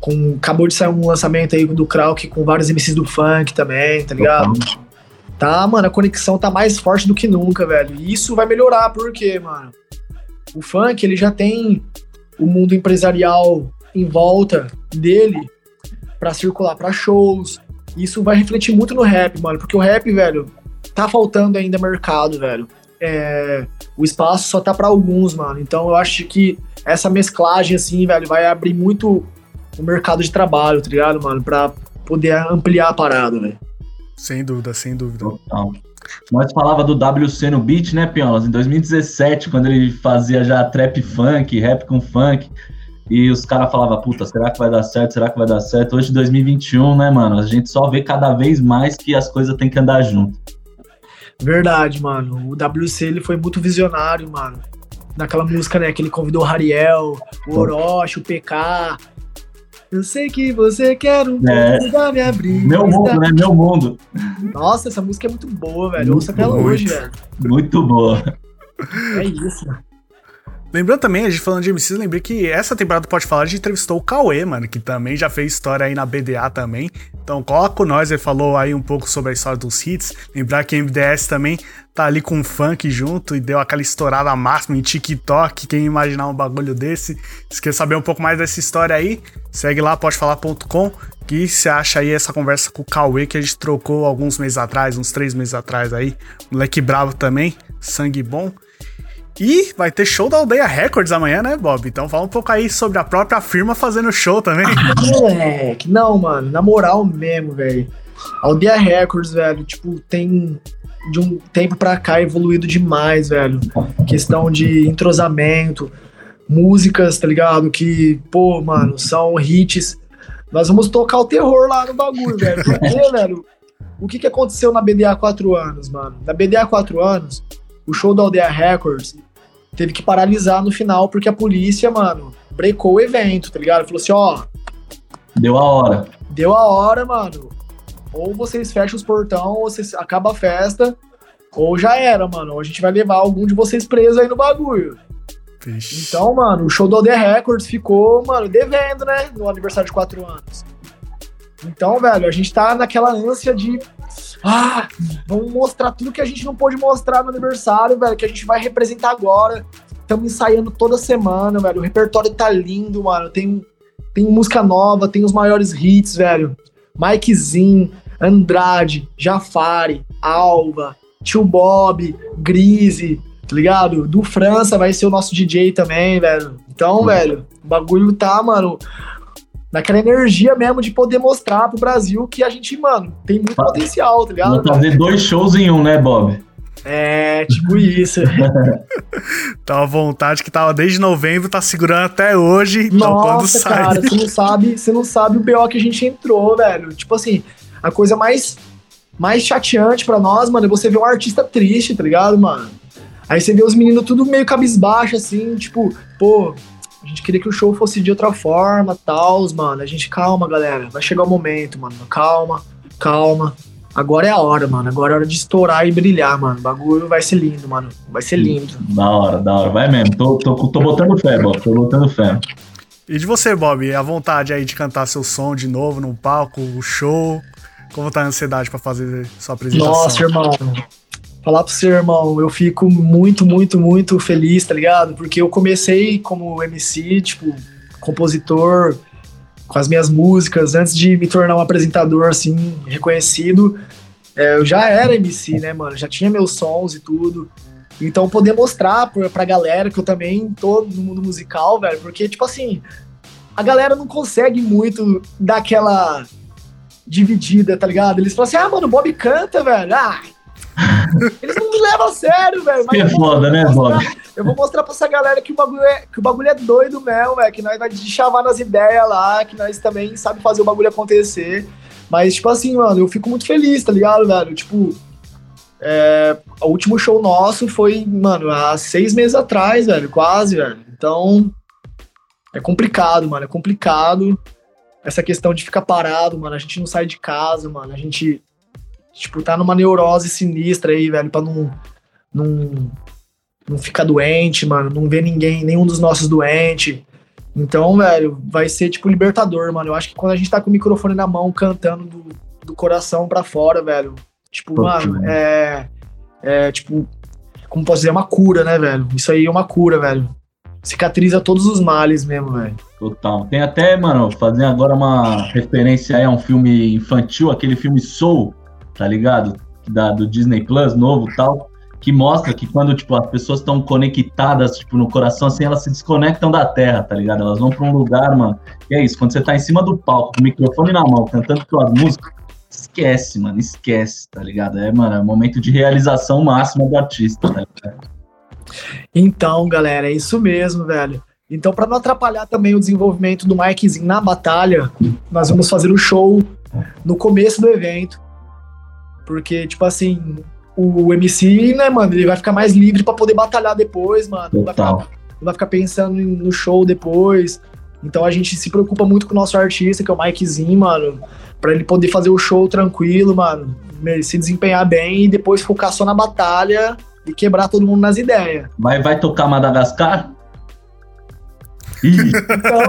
com. Acabou de sair um lançamento aí do Krauk com vários MCs do funk também, tá ligado? Tá, mano, a conexão tá mais forte do que nunca, velho. E isso vai melhorar, porque, mano, o funk, ele já tem o mundo empresarial em volta dele pra circular pra shows. Isso vai refletir muito no rap, mano, porque o rap, velho, tá faltando ainda mercado, velho. É, o espaço só tá pra alguns, mano. Então eu acho que essa mesclagem, assim, velho, vai abrir muito o mercado de trabalho, tá ligado, mano? Pra poder ampliar a parada, velho. Sem dúvida, sem dúvida. Total. Nós falava do WC no beat, né, Piolas? Em 2017, quando ele fazia já trap funk, rap com funk. E os caras falavam, puta, será que vai dar certo? Será que vai dar certo? Hoje, 2021, né, mano? A gente só vê cada vez mais que as coisas têm que andar junto. Verdade, mano. O WC ele foi muito visionário, mano. Naquela música, né, que ele convidou o Hariel, o Orochi, o PK. Eu sei que você quer um É. pouco da minha brisa. Meu mundo, né? Meu mundo. Nossa, essa música é muito boa, velho. Muito Ouça até hoje, velho. Muito boa. É isso. Lembrando também, a gente falando de MCs, lembrei que essa temporada Pode Falar, a gente entrevistou o Cauê, mano, que também já fez história aí na BDA também. Então coloca com nós, ele falou aí um pouco sobre a história dos hits. Lembrar que a MDS também tá ali com o funk junto e deu aquela estourada máxima em TikTok. Quem imaginar um bagulho desse? Se quer saber um pouco mais dessa história aí, segue lá, podefalar.com, que você acha aí essa conversa com o Cauê que a gente trocou alguns meses atrás, uns três meses atrás aí. Moleque bravo também, sangue bom. E vai ter show da Aldeia Records amanhã, né, Bob? Então fala um pouco aí sobre a própria firma fazendo show também. Moleque, não, mano, na moral mesmo, velho. Aldeia Records, velho, tipo, tem de um tempo pra cá evoluído demais, velho. Questão de entrosamento, músicas, tá ligado? Que, pô, mano, são hits. Nós vamos tocar o terror lá no bagulho, velho. Porque, velho, o que, que aconteceu na BDA há quatro anos, mano? Na BDA há quatro anos, o show da Aldeia Records teve que paralisar no final porque a polícia, mano, brecou o evento, tá ligado? Falou assim, ó. Deu a hora. Deu a hora, mano. Ou vocês fecham os portão, ou vocês acaba a festa, ou já era, mano. Ou a gente vai levar algum de vocês preso aí no bagulho. Vixe. Então, mano, o show do The Records ficou, mano, devendo, né? No aniversário de quatro anos. Então, velho, a gente tá naquela ânsia de. Ah, vamos mostrar tudo que a gente não pôde mostrar no aniversário, velho, que a gente vai representar agora. Estamos ensaiando toda semana, velho. O repertório tá lindo, mano. Tem, tem música nova, tem os maiores hits, velho. Mikezinho, Andrade, Jafari, Alva, Tio Bob, Grise, tá ligado? Do França vai ser o nosso DJ também, velho. Então, velho, o bagulho tá, mano, naquela energia mesmo de poder mostrar pro Brasil que a gente, mano, tem muito Fa- potencial, tá ligado? Vou fazer dois shows em um, né, Bob? É, tipo isso. Tá à vontade que tava desde novembro, tá segurando até hoje. Então quando Nossa, sai. cara, você não sabe, você não sabe o BO que a gente entrou, velho. Tipo assim, a coisa mais mais chateante pra nós, mano, é você ver um artista triste, tá ligado, mano? Aí você vê os meninos tudo meio cabisbaixo, assim, tipo, pô, a gente queria que o show fosse de outra forma, tals, mano. A gente, calma, galera, vai chegar o momento, mano. Calma, calma. Agora é a hora, mano. Agora é hora de estourar e brilhar, mano. O bagulho vai ser lindo, mano. Vai ser lindo. Da hora, da hora. Vai mesmo. Tô, tô, tô botando fé, Bob. Tô botando fé. E de você, Bob? A vontade aí de cantar seu som de novo num palco, o show? Como tá a ansiedade pra fazer sua apresentação? Nossa, irmão. Falar pro seu irmão, eu fico muito, muito, muito feliz, tá ligado? Porque eu comecei como MC, tipo, compositor, com as minhas músicas, antes de me tornar um apresentador, assim, reconhecido. é, eu já era MC, né, mano? Já tinha meus sons e tudo. Então, poder mostrar pra, pra galera que eu também tô no mundo musical, velho, porque, tipo assim, a galera não consegue muito dar aquela dividida, tá ligado? Eles falam assim, ah, mano, o Bob canta, velho. Ah, eles não me levam a sério, velho. Que é foda, né, Bob? Eu vou mostrar pra essa galera que o bagulho é, que o bagulho é doido mesmo, velho. Que nós vai chavar nas ideias lá, que nós também sabe fazer o bagulho acontecer. Mas, tipo assim, mano, eu fico muito feliz, tá ligado, velho? Tipo, é, o último show nosso foi, mano, há seis meses atrás, velho, quase, velho. Então, é complicado, mano, é complicado. Essa questão de ficar parado, mano, a gente não sai de casa, mano, a gente, tipo, tá numa neurose sinistra aí, velho, pra não, não, não ficar doente, mano, não ver ninguém, nenhum dos nossos doentes. Então, velho, vai ser tipo libertador, mano. Eu acho que quando a gente tá com o microfone na mão, cantando do, do coração pra fora, velho. Tipo, Pô, mano, é. É, tipo, como posso dizer, é uma cura, né, velho? Isso aí é uma cura, velho. Cicatriza todos os males mesmo, velho. Total. Tem até, mano, fazer agora uma referência aí a um filme infantil, aquele filme Soul, tá ligado? Da, do Disney Plus, novo tal, que mostra que quando, tipo, as pessoas estão conectadas, tipo, no coração, assim, elas se desconectam da terra, tá ligado? Elas vão pra um lugar, mano. E é isso, quando você tá em cima do palco, com o microfone na mão, cantando suas músicas, esquece, mano, esquece, tá ligado? É, mano, é um momento de realização máxima do artista, tá ligado? Então, galera, é isso mesmo, velho. Então, pra não atrapalhar também o desenvolvimento do Mikezinho na batalha, nós vamos fazer o show no começo do evento. Porque, tipo assim, o MC, né, mano, ele vai ficar mais livre pra poder batalhar depois, mano. Não vai ficar, vai ficar pensando no show depois. Então a gente se preocupa muito com o nosso artista, que é o Mikezinho, mano, pra ele poder fazer o show tranquilo, mano, se desempenhar bem e depois focar só na batalha e quebrar todo mundo nas ideias. Vai, vai tocar Madagascar? Então.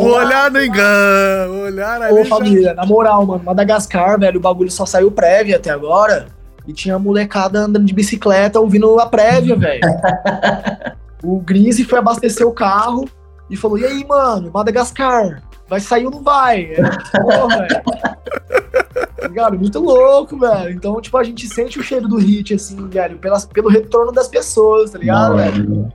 O olhar não engana. O olhar ali. Ô, já- família, na moral, mano, Madagascar, velho, o bagulho só saiu prévia até agora. E tinha molecada andando de bicicleta ouvindo a prévia, velho. o Grise foi abastecer o carro e falou: E aí, mano, Madagascar, vai sair ou não vai? É, porra, velho. Tá ligado? Muito louco, velho. Então, tipo, a gente sente o cheiro do hit, assim, velho, pelas, pelo retorno das pessoas, tá ligado, velho?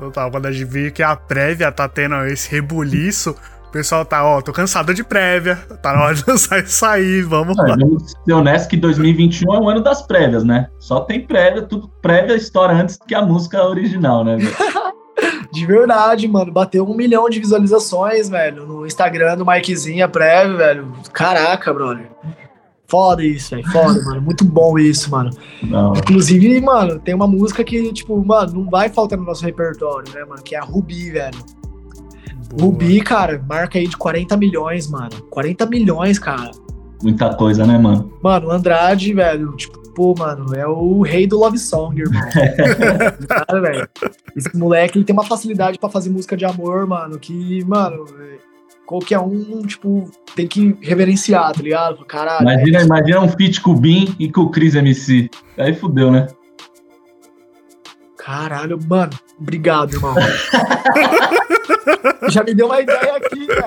Total, quando a gente vê que a prévia tá tendo esse rebuliço, o pessoal tá, ó, tô cansado de prévia. Tá na hora de lançar isso aí, vamos lá. Não, Vamos ser honestos que 2021 é o ano das prévias, né? Só tem prévia, tudo prévia estoura antes que a música original, né? velho? De verdade, mano. Bateu um milhão de visualizações, velho, no Instagram do Mikezinho, a prévia, velho. Caraca, brother. Foda isso, velho. Foda, mano. Muito bom isso, mano. Não, Inclusive, mano, tem uma música que, tipo, mano, não vai faltar no nosso repertório, né, mano? Que é a Rubi, velho. Boa. Rubi, cara, marca aí de 40 milhões, mano. 40 milhões, cara. muita coisa, né, mano? Mano, o Andrade, velho, tipo, pô, mano, é o rei do love song, irmão. cara, velho. Esse moleque, ele tem uma facilidade pra fazer música de amor, mano, que, mano, qualquer um, tipo, tem que reverenciar, tá ligado? Caralho. Imagina, imagina um feat com o Bin e com o Chris MC. Aí fudeu, né? Caralho, mano, obrigado, irmão. Já me deu uma ideia aqui, velho.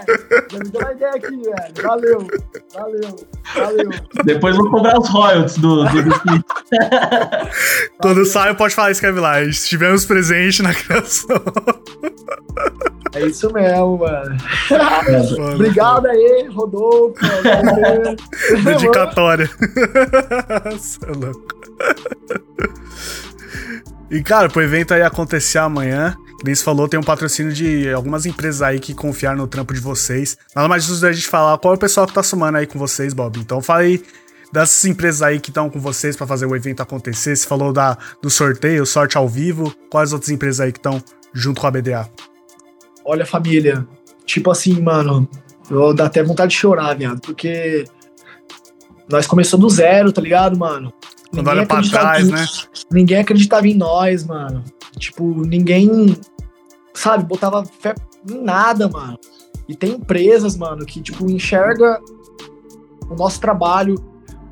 Já me deu uma ideia aqui, velho. Valeu, valeu, valeu. Depois vou cobrar os royalties do, do, do feat. Quando sai, pode falar, escreve lá. Estivemos presentes na criação. É isso mesmo, mano. Mano, Obrigado aí, Rodolfo. Dedicatória. Cê é louco. E, cara, pro evento aí acontecer amanhã, que nem você falou, tem um patrocínio de algumas empresas aí que confiaram no trampo de vocês. Nada mais justo da gente falar qual é o pessoal que tá somando aí com vocês, Bob. Então fala aí dessas empresas aí que estão com vocês pra fazer o evento acontecer. Você falou da, do sorteio, sorte ao vivo. Quais outras empresas aí que estão junto com a BDA? Olha, família, tipo assim, mano, eu dá até vontade de chorar, viado, porque nós começamos do zero, tá ligado, mano? Quando olha pra trás, em- né? Ninguém acreditava em nós, mano. Tipo, ninguém, sabe, botava fé em nada, mano. E tem empresas, mano, que, tipo, enxerga o nosso trabalho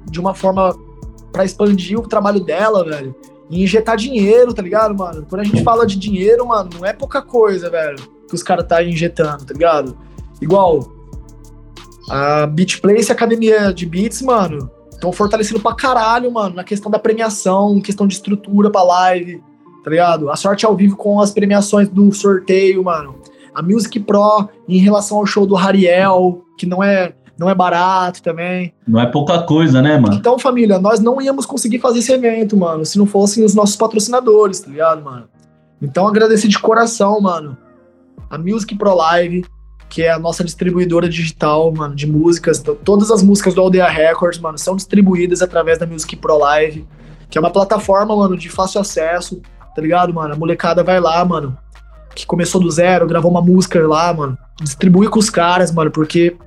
de uma forma pra expandir o trabalho dela, velho. E injetar dinheiro, tá ligado, mano? Quando a gente fala de dinheiro, mano, não é pouca coisa, velho, que os caras tá injetando, tá ligado? Igual a Beat Place e a Academia de Beats, mano, estão fortalecendo pra caralho, mano, na questão da premiação, questão de estrutura pra live, tá ligado? A sorte ao vivo com as premiações do sorteio, mano. A Music Pro em relação ao show do Hariel, que não é, não é barato também. Não é pouca coisa, né, mano? Então, família, nós não íamos conseguir fazer esse evento, mano, se não fossem os nossos patrocinadores, tá ligado, mano? Então, agradecer de coração, mano, a Music Pro Live, que é a nossa distribuidora digital, mano, de músicas. Então, todas as músicas do Aldeia Records, mano, são distribuídas através da Music Pro Live, que é uma plataforma, mano, de fácil acesso, tá ligado, mano? A molecada vai lá, mano, que começou do zero, gravou uma música lá, mano, distribui com os caras, mano, porque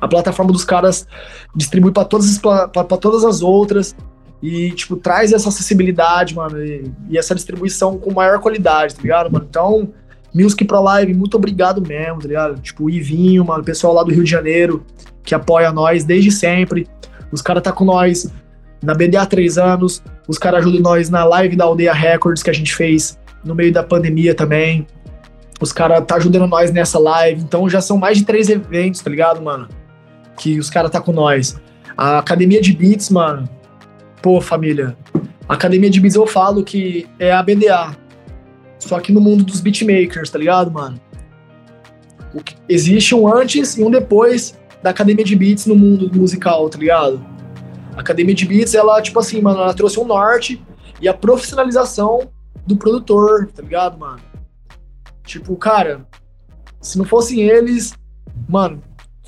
a plataforma dos caras distribui pra todas pra, pra todas as outras e, tipo, traz essa acessibilidade, mano, e, e essa distribuição com maior qualidade, tá ligado, mano? Então, Music Pro Live, muito obrigado mesmo, tá ligado? Tipo, o Ivinho, mano, o pessoal lá do Rio de Janeiro, que apoia nós desde sempre. Os caras tá com nós na BDA há três anos, os caras ajudam nós na live da Aldeia Records que a gente fez no meio da pandemia também. Os caras tá ajudando nós nessa live, então já são mais de três eventos, tá ligado, mano? Que os caras tá com nós. A Academia de Beats, mano, pô, família, a Academia de Beats eu falo que é a BDA, só que no mundo dos beatmakers, tá ligado, mano? Que- existe um antes e um depois da Academia de Beats no mundo musical, tá ligado? A Academia de Beats, ela, tipo assim, mano, ela trouxe um norte e a profissionalização do produtor, tá ligado, mano? Tipo, cara, se não fossem eles, mano,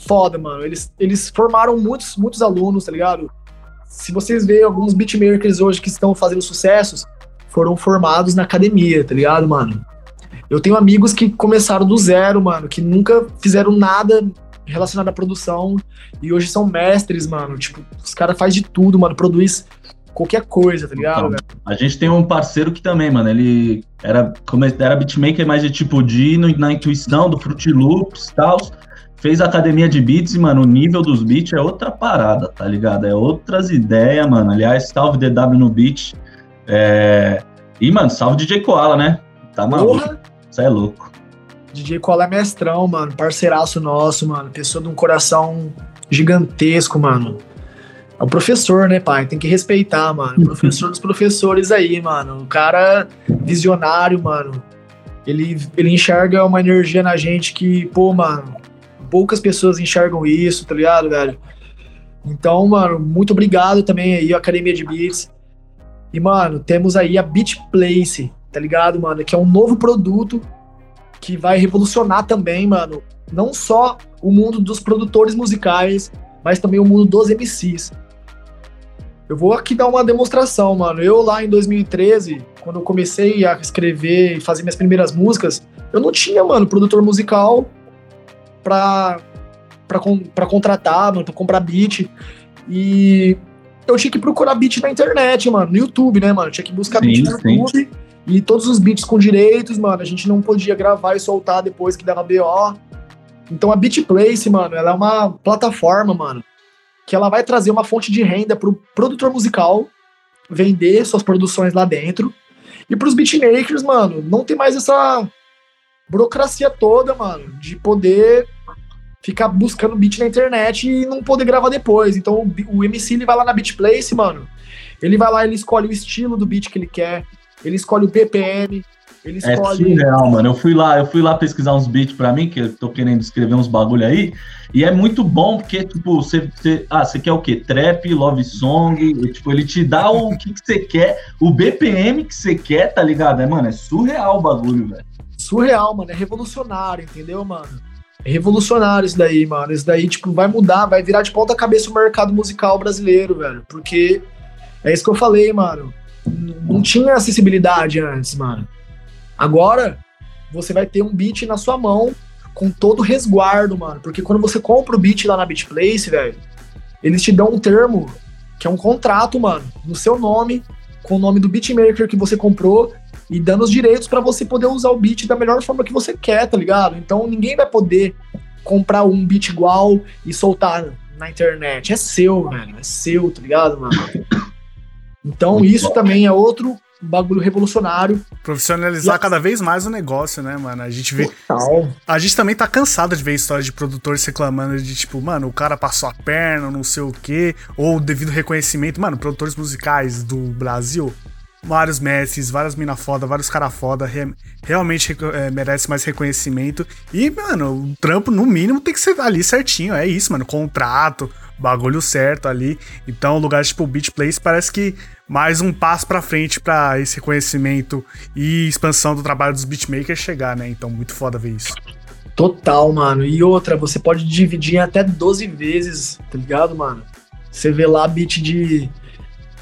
foda, mano. Eles, eles formaram muitos, muitos alunos, tá ligado? Se vocês verem alguns beatmakers hoje que estão fazendo sucessos, foram formados na academia, tá ligado, mano? Eu tenho amigos que começaram do zero, mano, que nunca fizeram nada relacionado à produção e hoje são mestres, mano. Tipo, os caras fazem de tudo, mano. Produz qualquer coisa, tá ligado, Então? A gente tem um parceiro que também, mano, ele era, come- era beatmaker mais de tipo de na intuição do Fruit Loops e tal. Fez academia de beats e, mano, o nível dos beats é outra parada, tá ligado? É outras ideias, mano. Aliás, salve DW no beat. É... E, mano, salve DJ Koala, né? Tá maluco. Isso é louco. DJ Cola é mestrão, mano, parceiraço nosso, mano, pessoa de um coração gigantesco, mano. É o professor, né, pai? Tem que respeitar, mano. Professor dos professores aí, mano. O cara visionário, mano. Ele, ele enxerga uma energia na gente que, pô, mano, poucas pessoas enxergam isso, tá ligado, velho? Então, mano, muito obrigado também aí, Academia de Beats. E, mano, temos aí a Beat Place, tá ligado, mano? Que é um novo produto que vai revolucionar também, mano, não só o mundo dos produtores musicais, mas também o mundo dos MCs. Eu vou aqui dar uma demonstração, mano. Eu lá em 2013, quando eu comecei a escrever e fazer minhas primeiras músicas, eu não tinha, mano, produtor musical pra, pra, pra contratar, mano, pra comprar beat. E eu tinha que procurar beat na internet, mano, no YouTube, né, mano? Eu tinha que buscar Sim, beat no sim. YouTube. E todos os beats com direitos, mano, a gente não podia gravar e soltar depois que dava BO. Então a Beatplace, mano, ela é uma plataforma, mano, que ela vai trazer uma fonte de renda pro produtor musical vender suas produções lá dentro. E pros beatmakers, mano, não tem mais essa burocracia toda, mano, de poder ficar buscando beat na internet e não poder gravar depois. Então o, MC ele vai lá na Beatplace, mano. Ele vai lá, ele escolhe o estilo do beat que ele quer, ele escolhe o BPM, ele É escolhe surreal, mano. Eu fui lá, eu fui lá pesquisar uns beats pra mim, que eu tô querendo escrever uns bagulho aí. E é muito bom, porque, tipo, você. você- ah, você quer o quê? Trap, love song. e, tipo, ele te dá o que que você quer, o BPM que você quer, tá ligado? É, mano, é surreal o bagulho, velho. surreal, mano. É revolucionário, entendeu, mano? Revolucionário isso daí, mano. Isso daí, tipo, vai mudar, vai virar de ponta cabeça o mercado musical brasileiro, velho. Porque é isso que eu falei, mano. Não tinha acessibilidade antes, mano. Agora, você vai ter um beat na sua mão com todo resguardo, mano. Porque quando você compra o beat lá na Beatplace, velho, eles te dão um termo que é um contrato, mano, no seu nome, com o nome do beatmaker que você comprou e dando os direitos pra você poder usar o beat da melhor forma que você quer, tá ligado? Então ninguém vai poder comprar um beat igual e soltar na internet. É seu, velho. É seu, tá ligado, mano? Então isso também é outro bagulho revolucionário. Profissionalizar E- cada vez mais o negócio, né, mano? A gente vê. Total. A gente também tá cansado de ver histórias de produtores reclamando de tipo, mano, o cara passou a perna, não sei o quê, ou devido reconhecimento. Mano, produtores musicais do Brasil, vários mestres, várias mina foda, vários cara foda, re- realmente é, merece mais reconhecimento. E, mano, o trampo, no mínimo, tem que ser ali certinho. É isso, mano. Contrato, bagulho certo ali. Então, lugares tipo Beach Place parece que mais um passo pra frente pra esse reconhecimento e expansão do trabalho dos beatmakers chegar, né? Então, muito foda ver isso. Total, mano. E outra, você pode dividir até 12 vezes, tá ligado, mano? Você vê lá beat de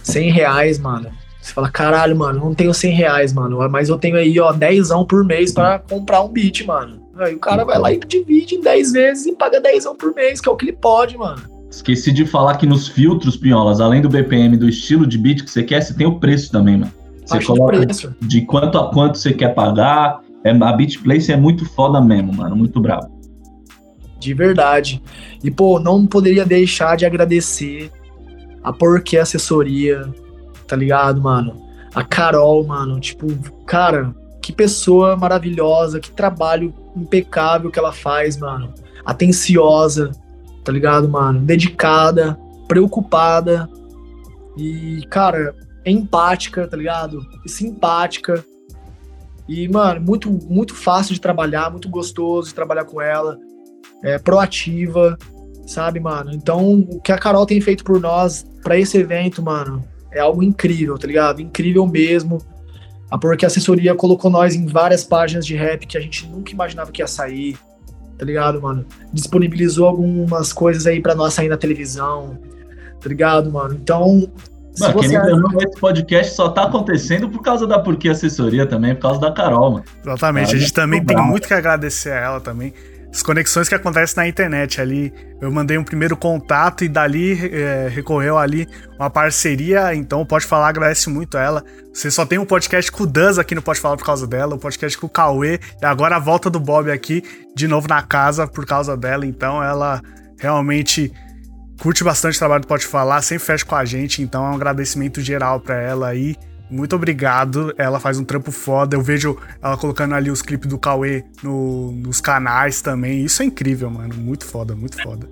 100 reais, mano. Você fala, caralho, mano, não tenho 100 reais, mano. Mas eu tenho aí, ó, 10 por mês pra comprar um beat, mano. Aí o cara vai lá e divide em 10 vezes e paga 10 por mês, que é o que ele pode, mano. Esqueci de falar que nos filtros, Pinholas, além do BPM do estilo de beat que você quer, você tem o preço também, mano. Você de coloca preço. de quanto a quanto você quer pagar. É, a Beat Place é muito foda mesmo, mano. Muito bravo. De verdade. E, pô, não poderia deixar de agradecer a Porquê Assessoria, tá ligado, mano? A Carol, mano. Tipo, cara, que pessoa maravilhosa, que trabalho impecável que ela faz, mano. Atenciosa, tá ligado, mano? Dedicada, preocupada e, cara, empática, tá ligado? E simpática. E, mano, muito, muito fácil de trabalhar, muito gostoso de trabalhar com ela é, proativa, sabe, mano? Então, o que a Carol tem feito por nós pra esse evento, mano, é algo incrível, tá ligado? Incrível mesmo. A Porque Assessoria colocou nós em várias páginas de rap que a gente nunca imaginava que ia sair, tá ligado, mano? Disponibilizou algumas coisas aí pra nós sair na televisão, tá ligado, mano? Então, se Mano, você... ou não, esse podcast só tá acontecendo por causa da Porquê Assessoria também, por causa da Carol, mano. Exatamente. A gente também muito tem muito que agradecer a ela também. As conexões que acontecem na internet ali. Eu mandei um primeiro contato e dali é, recorreu ali uma parceria, então Pode Falar agradece muito a ela. Você só tem um podcast com o Duz aqui no Pode Falar por causa dela, um podcast com o Cauê, e agora a volta do Bob aqui, de novo na casa por causa dela, então ela realmente curte bastante o trabalho do Pode Falar, sempre fecha com a gente, então é um agradecimento geral para ela aí. Muito obrigado. Ela faz um trampo foda. Eu vejo ela colocando ali os clipes do Cauê no, nos canais também. Isso é incrível, mano. Muito foda, muito foda.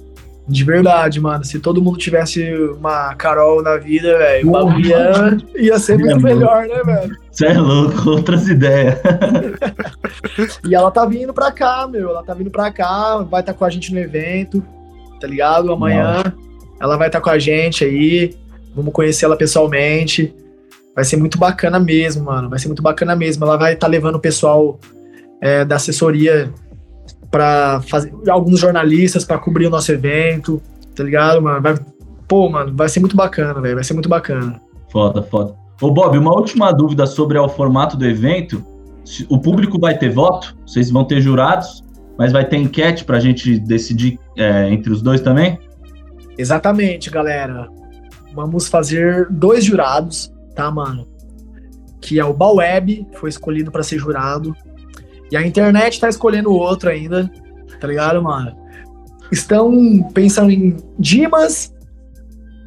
De verdade, mano. Se todo mundo tivesse uma Carol na vida, velho, o bagulho ia, ia ser muito é melhor, né, velho? Você é louco, outras ideias. e ela tá vindo pra cá, meu. Ela tá vindo pra cá, vai estar tá com a gente no evento, tá ligado? Amanhã Nossa. ela vai estar tá com a gente aí. Vamos conhecer ela pessoalmente. Vai ser muito bacana mesmo, mano. Vai ser muito bacana mesmo. Ela vai estar tá levando o pessoal é, da assessoria para fazer alguns jornalistas para cobrir o nosso evento, tá ligado, mano? Vai, pô, mano, vai ser muito bacana, velho. Vai ser muito bacana. Foda, foda. Ô, Bob, uma última dúvida sobre o formato do evento. O público vai ter voto? Vocês vão ter jurados? Mas vai ter enquete pra gente decidir é, entre os dois também? Exatamente, galera. Vamos fazer dois jurados tá, mano? Que é o Baweb, foi escolhido para ser jurado. E a internet tá escolhendo outro ainda, tá ligado, mano? Estão pensando em Dimas,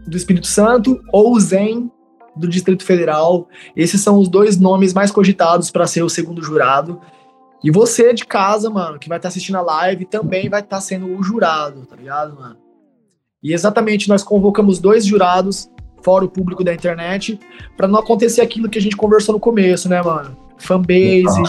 do Espírito Santo, ou Zen, do Distrito Federal. Esses são os dois nomes mais cogitados para ser o segundo jurado. E você de casa, mano, que vai estar tá assistindo a live, também vai estar tá sendo o jurado, tá ligado, mano? E exatamente nós convocamos dois jurados fora o público da internet, para não acontecer aquilo que a gente conversou no começo, né, mano? Fanbase,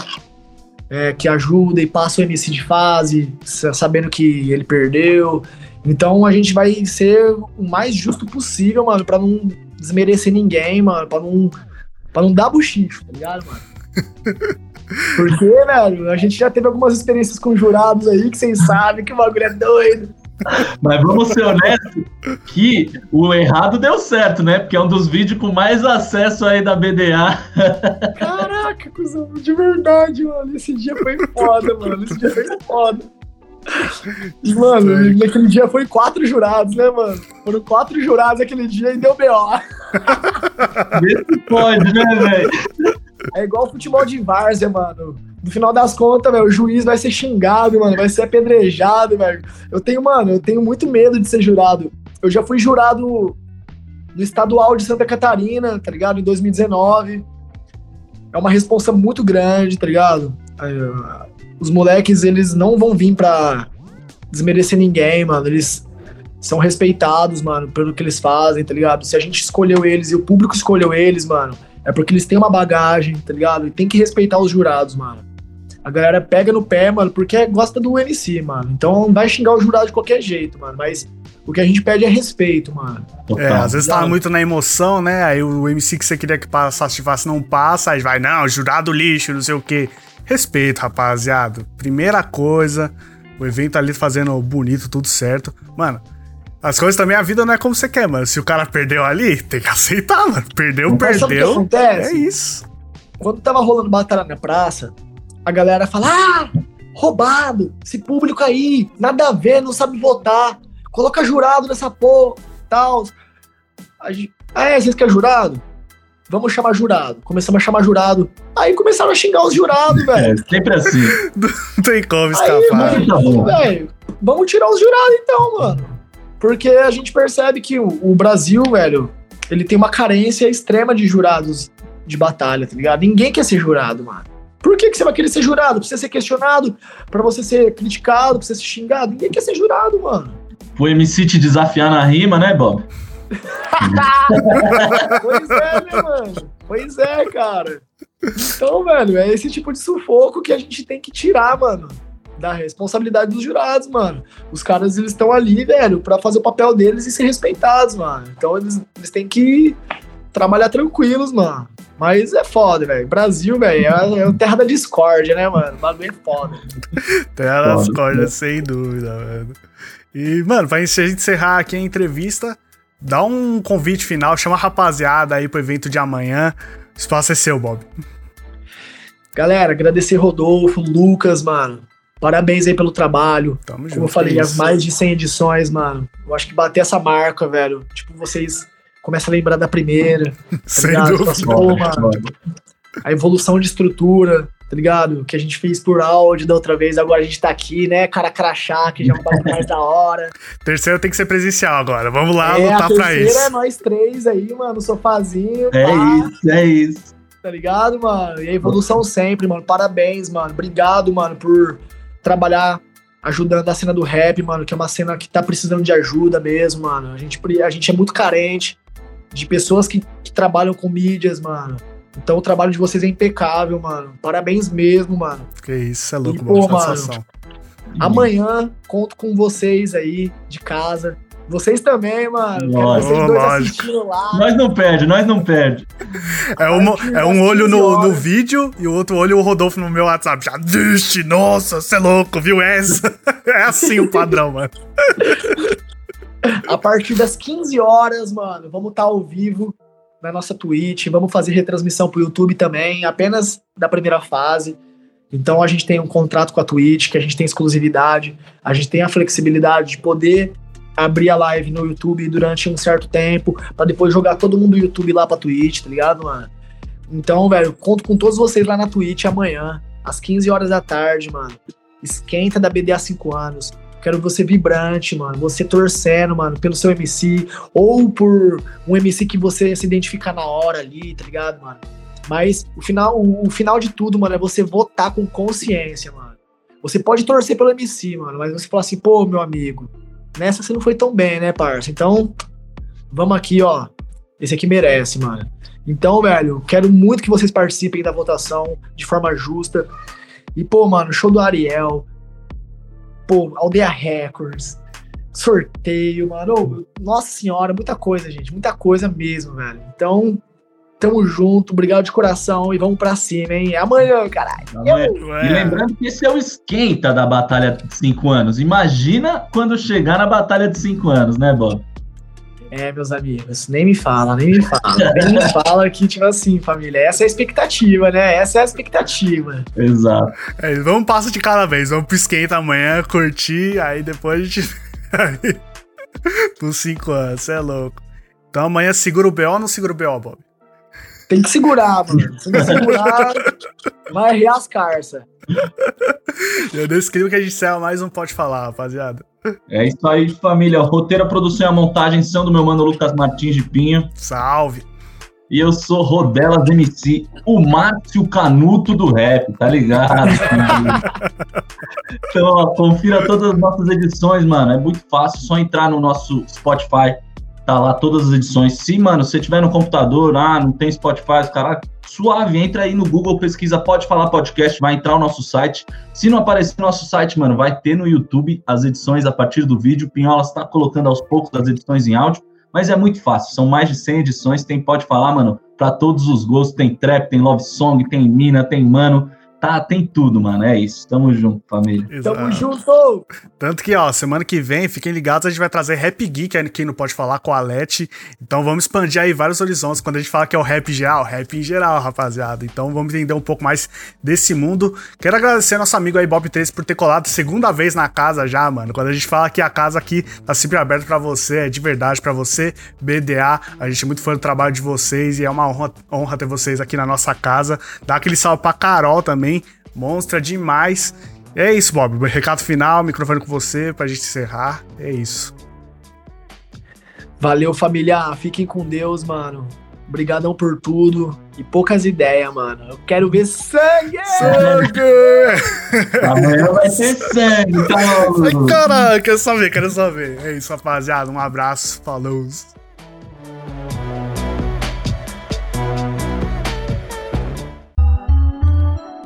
é, que ajuda e passa o MC de fase, sabendo que ele perdeu. Então a gente vai ser o mais justo possível, mano, para não desmerecer ninguém, mano, para não, pra não dar buchicho, tá ligado, mano? Porque, velho, a gente já teve algumas experiências com jurados aí que vocês sabem que o bagulho é doido. Mas vamos ser honestos que o errado deu certo, né? Porque é um dos vídeos com mais acesso aí da BDA. Caraca, cuzão, de verdade, mano. Esse dia foi foda, mano. Esse dia foi foda. E, mano, naquele dia foi quatro jurados, né, mano? Foram quatro jurados aquele dia e deu B.O. Vê se pode, né, velho? É igual futebol de várzea, mano no final das contas, velho, o juiz vai ser xingado, mano, vai ser apedrejado, velho. Eu tenho, mano, eu tenho muito medo de ser jurado. Eu já fui jurado no estadual de Santa Catarina, tá ligado? Em 2019. É uma responsa muito grande, tá ligado? Os moleques, eles não vão vir pra desmerecer ninguém, mano. Eles são respeitados, mano, pelo que eles fazem, tá ligado? Se a gente escolheu eles e o público escolheu eles, mano, é porque eles têm uma bagagem, tá ligado? E tem que respeitar os jurados, mano a galera pega no pé, mano, porque gosta do MC, mano. Então não vai xingar o jurado de qualquer jeito, mano. Mas o que a gente pede é respeito, mano. É, às vezes tá muito na emoção, né? Aí o MC que você queria que passasse não passa, aí vai, não, jurado lixo, não sei o quê. Respeito, rapaziada. Primeira coisa, o evento ali fazendo bonito, tudo certo. Mano, as coisas também, a vida não é como você quer, mano. Se o cara perdeu ali, tem que aceitar, mano. Perdeu, Mas perdeu. É isso. Quando tava rolando batalha na praça, a galera fala: ah, roubado, esse público aí, nada a ver, não sabe votar, coloca jurado nessa porra, tal. Ah, é, vocês querem jurado? Vamos chamar jurado. Começamos a chamar jurado. Aí começaram a xingar os jurados, velho. É, sempre assim. não tem como escapar. Aí, velho, vamos tirar os jurados então, mano. Porque a gente percebe que o, o Brasil, velho, ele tem uma carência extrema de jurados de batalha, tá ligado? Ninguém quer ser jurado, mano. Por que, que você vai querer ser jurado? Pra você ser questionado, pra você ser criticado, pra você ser xingado? Ninguém quer ser jurado, mano. O MC te desafiar na rima, né, Bob? pois é, né, mano? Pois é, cara. Então, velho, é esse tipo de sufoco que a gente tem que tirar, mano. Da responsabilidade dos jurados, mano. Os caras, eles estão ali, velho, pra fazer o papel deles e ser respeitados, mano. Então, eles, eles têm que trabalhar tranquilos, mano. Mas é foda, velho. Brasil, velho, é, é terra da discórdia, né, mano? O bagulho é foda. terra da discórdia, sem dúvida, mano. E, mano, pra gente encerrar aqui a entrevista, dá um convite final, chama a rapaziada aí pro evento de amanhã. O espaço é seu, Bob. Galera, agradecer Rodolfo, Lucas, mano. Parabéns aí pelo trabalho. Tamo junto. Como eu falei, é mais de 100 edições, mano. Eu acho que bater essa marca, velho. Tipo, vocês começam a lembrar da primeira. Sem ligado? dúvida. Assim, pô, mano, a evolução de estrutura, tá ligado? Que a gente fez por áudio da outra vez, agora a gente tá aqui, né? Cara crachá, que já é um bagulho mais da hora. Terceiro tem que ser presencial agora. Vamos lá é, lutar pra isso. é nós três aí, mano, sofazinho, É pá, isso, é isso. tá ligado, mano? E a evolução sempre, mano. Parabéns, mano. Obrigado, mano, por trabalhar ajudando a cena do rap, mano, que é uma cena que tá precisando de ajuda mesmo, mano. A gente, a gente é muito carente de pessoas que, que trabalham com mídias, mano. Então o trabalho de vocês é impecável, mano. Parabéns mesmo, mano. Que isso, é louco, E, mano. pô, mano. Amanhã conto com vocês aí de casa. Vocês também, mano. Lógico. vocês dois Lógico. assistindo lá. Nós não perde, nós não perde. É, uma- é um olho 15 no, no vídeo e o outro olho o Rodolfo no meu WhatsApp. Já diste, nossa, você é louco, viu essa? É assim o padrão, mano. A partir das 15 horas, mano, vamos estar ao vivo na nossa Twitch. Vamos fazer retransmissão pro YouTube também, apenas da primeira fase. Então a gente tem um contrato com a Twitch, que a gente tem exclusividade, a gente tem a flexibilidade de poder abrir a live no YouTube durante um certo tempo, pra depois jogar todo mundo do YouTube lá pra Twitch, tá ligado, mano? Então, velho, conto com todos vocês lá na Twitch amanhã, às 15 horas da tarde, mano. Esquenta da BD há 5 anos. Quero você vibrante, mano. Você torcendo, mano, pelo seu MC. Ou por um MC que você se identifica na hora ali, tá ligado, mano? Mas o final, o final de tudo, mano, é você votar com consciência, mano. Você pode torcer pelo MC, mano, mas você fala assim, pô, meu amigo, nessa você não foi tão bem, né, parça? Então, vamos aqui, ó. Esse aqui merece, mano. Então, velho, quero muito que vocês participem da votação de forma justa. E, pô, mano, show do Ariel. Pô, Aldeia Records. Sorteio, mano. Nossa senhora, muita coisa, gente. Muita coisa mesmo, velho. Então, tamo junto. Obrigado de coração e vamos pra cima, hein? É amanhã, caralho. Amanhã. Ué, E lembrando que esse é o esquenta da Batalha de 5 anos. Imagina quando chegar na Batalha de 5 anos, né, Bob? É, meus amigos, nem me fala, nem me fala. nem me fala que, tipo assim, família, essa é a expectativa, né? Essa é a expectativa. Exato. é, vamos um passo de cada vez. Vamos pro esquenta amanhã, curtir, aí depois a gente. Por cinco anos, você é louco. Então amanhã segura o BO ou não segura o BO, Bob? Tem que segurar, mano. Se não segurar, vai rir as carças. Eu clima que a gente encerra mais um Pode Falar, rapaziada. É isso aí, família. Roteiro, produção e a montagem são do meu mano Lucas Martins de Pinho. Salve! E eu sou Rodelas MC, o Márcio Canuto do rap, tá ligado? então, ó, confira todas as nossas edições, mano. É muito fácil, só entrar no nosso Spotify. Tá lá todas as edições. Se, mano, você tiver no computador, ah, não tem Spotify, caras, suave, entra aí no Google, pesquisa Pode Falar Podcast, vai entrar o nosso site. Se não aparecer no nosso site, mano, vai ter no YouTube as edições a partir do vídeo. Pinhola está colocando aos poucos as edições em áudio. Mas é muito fácil, são mais de 100 edições, tem, pode falar, mano, pra todos os gostos, tem trap, tem love song, tem mina, tem mano, tá, tem tudo, mano, é isso, tamo junto, família. Tamo Exato. junto! Tanto que, ó, semana que vem, fiquem ligados, a gente vai trazer Rap Geek aqui não Pode Falar com a Alete. Então vamos expandir aí vários horizontes. Quando a gente fala que é o rap geral, rap em geral, rapaziada. Então vamos entender um pouco mais desse mundo. Quero agradecer nosso amigo aí, Bob 3, por ter colado segunda vez na casa já, mano. Quando a gente fala que a casa aqui tá sempre aberta pra você, é de verdade pra você, BDA. A gente é muito fã do trabalho de vocês e é uma honra, honra ter vocês aqui na nossa casa. Dá aquele salve pra Carol também. Monstra demais. É isso, Bob. Recado final, microfone com você pra gente encerrar. É isso. Valeu, família. Fiquem com Deus, mano. Obrigadão por tudo. E poucas ideias, mano. Eu quero ver sangue! Amanhã vai ter sangue, tá Ai, caralho, quero só ver, quero só ver. É isso, rapaziada. Um abraço, falou.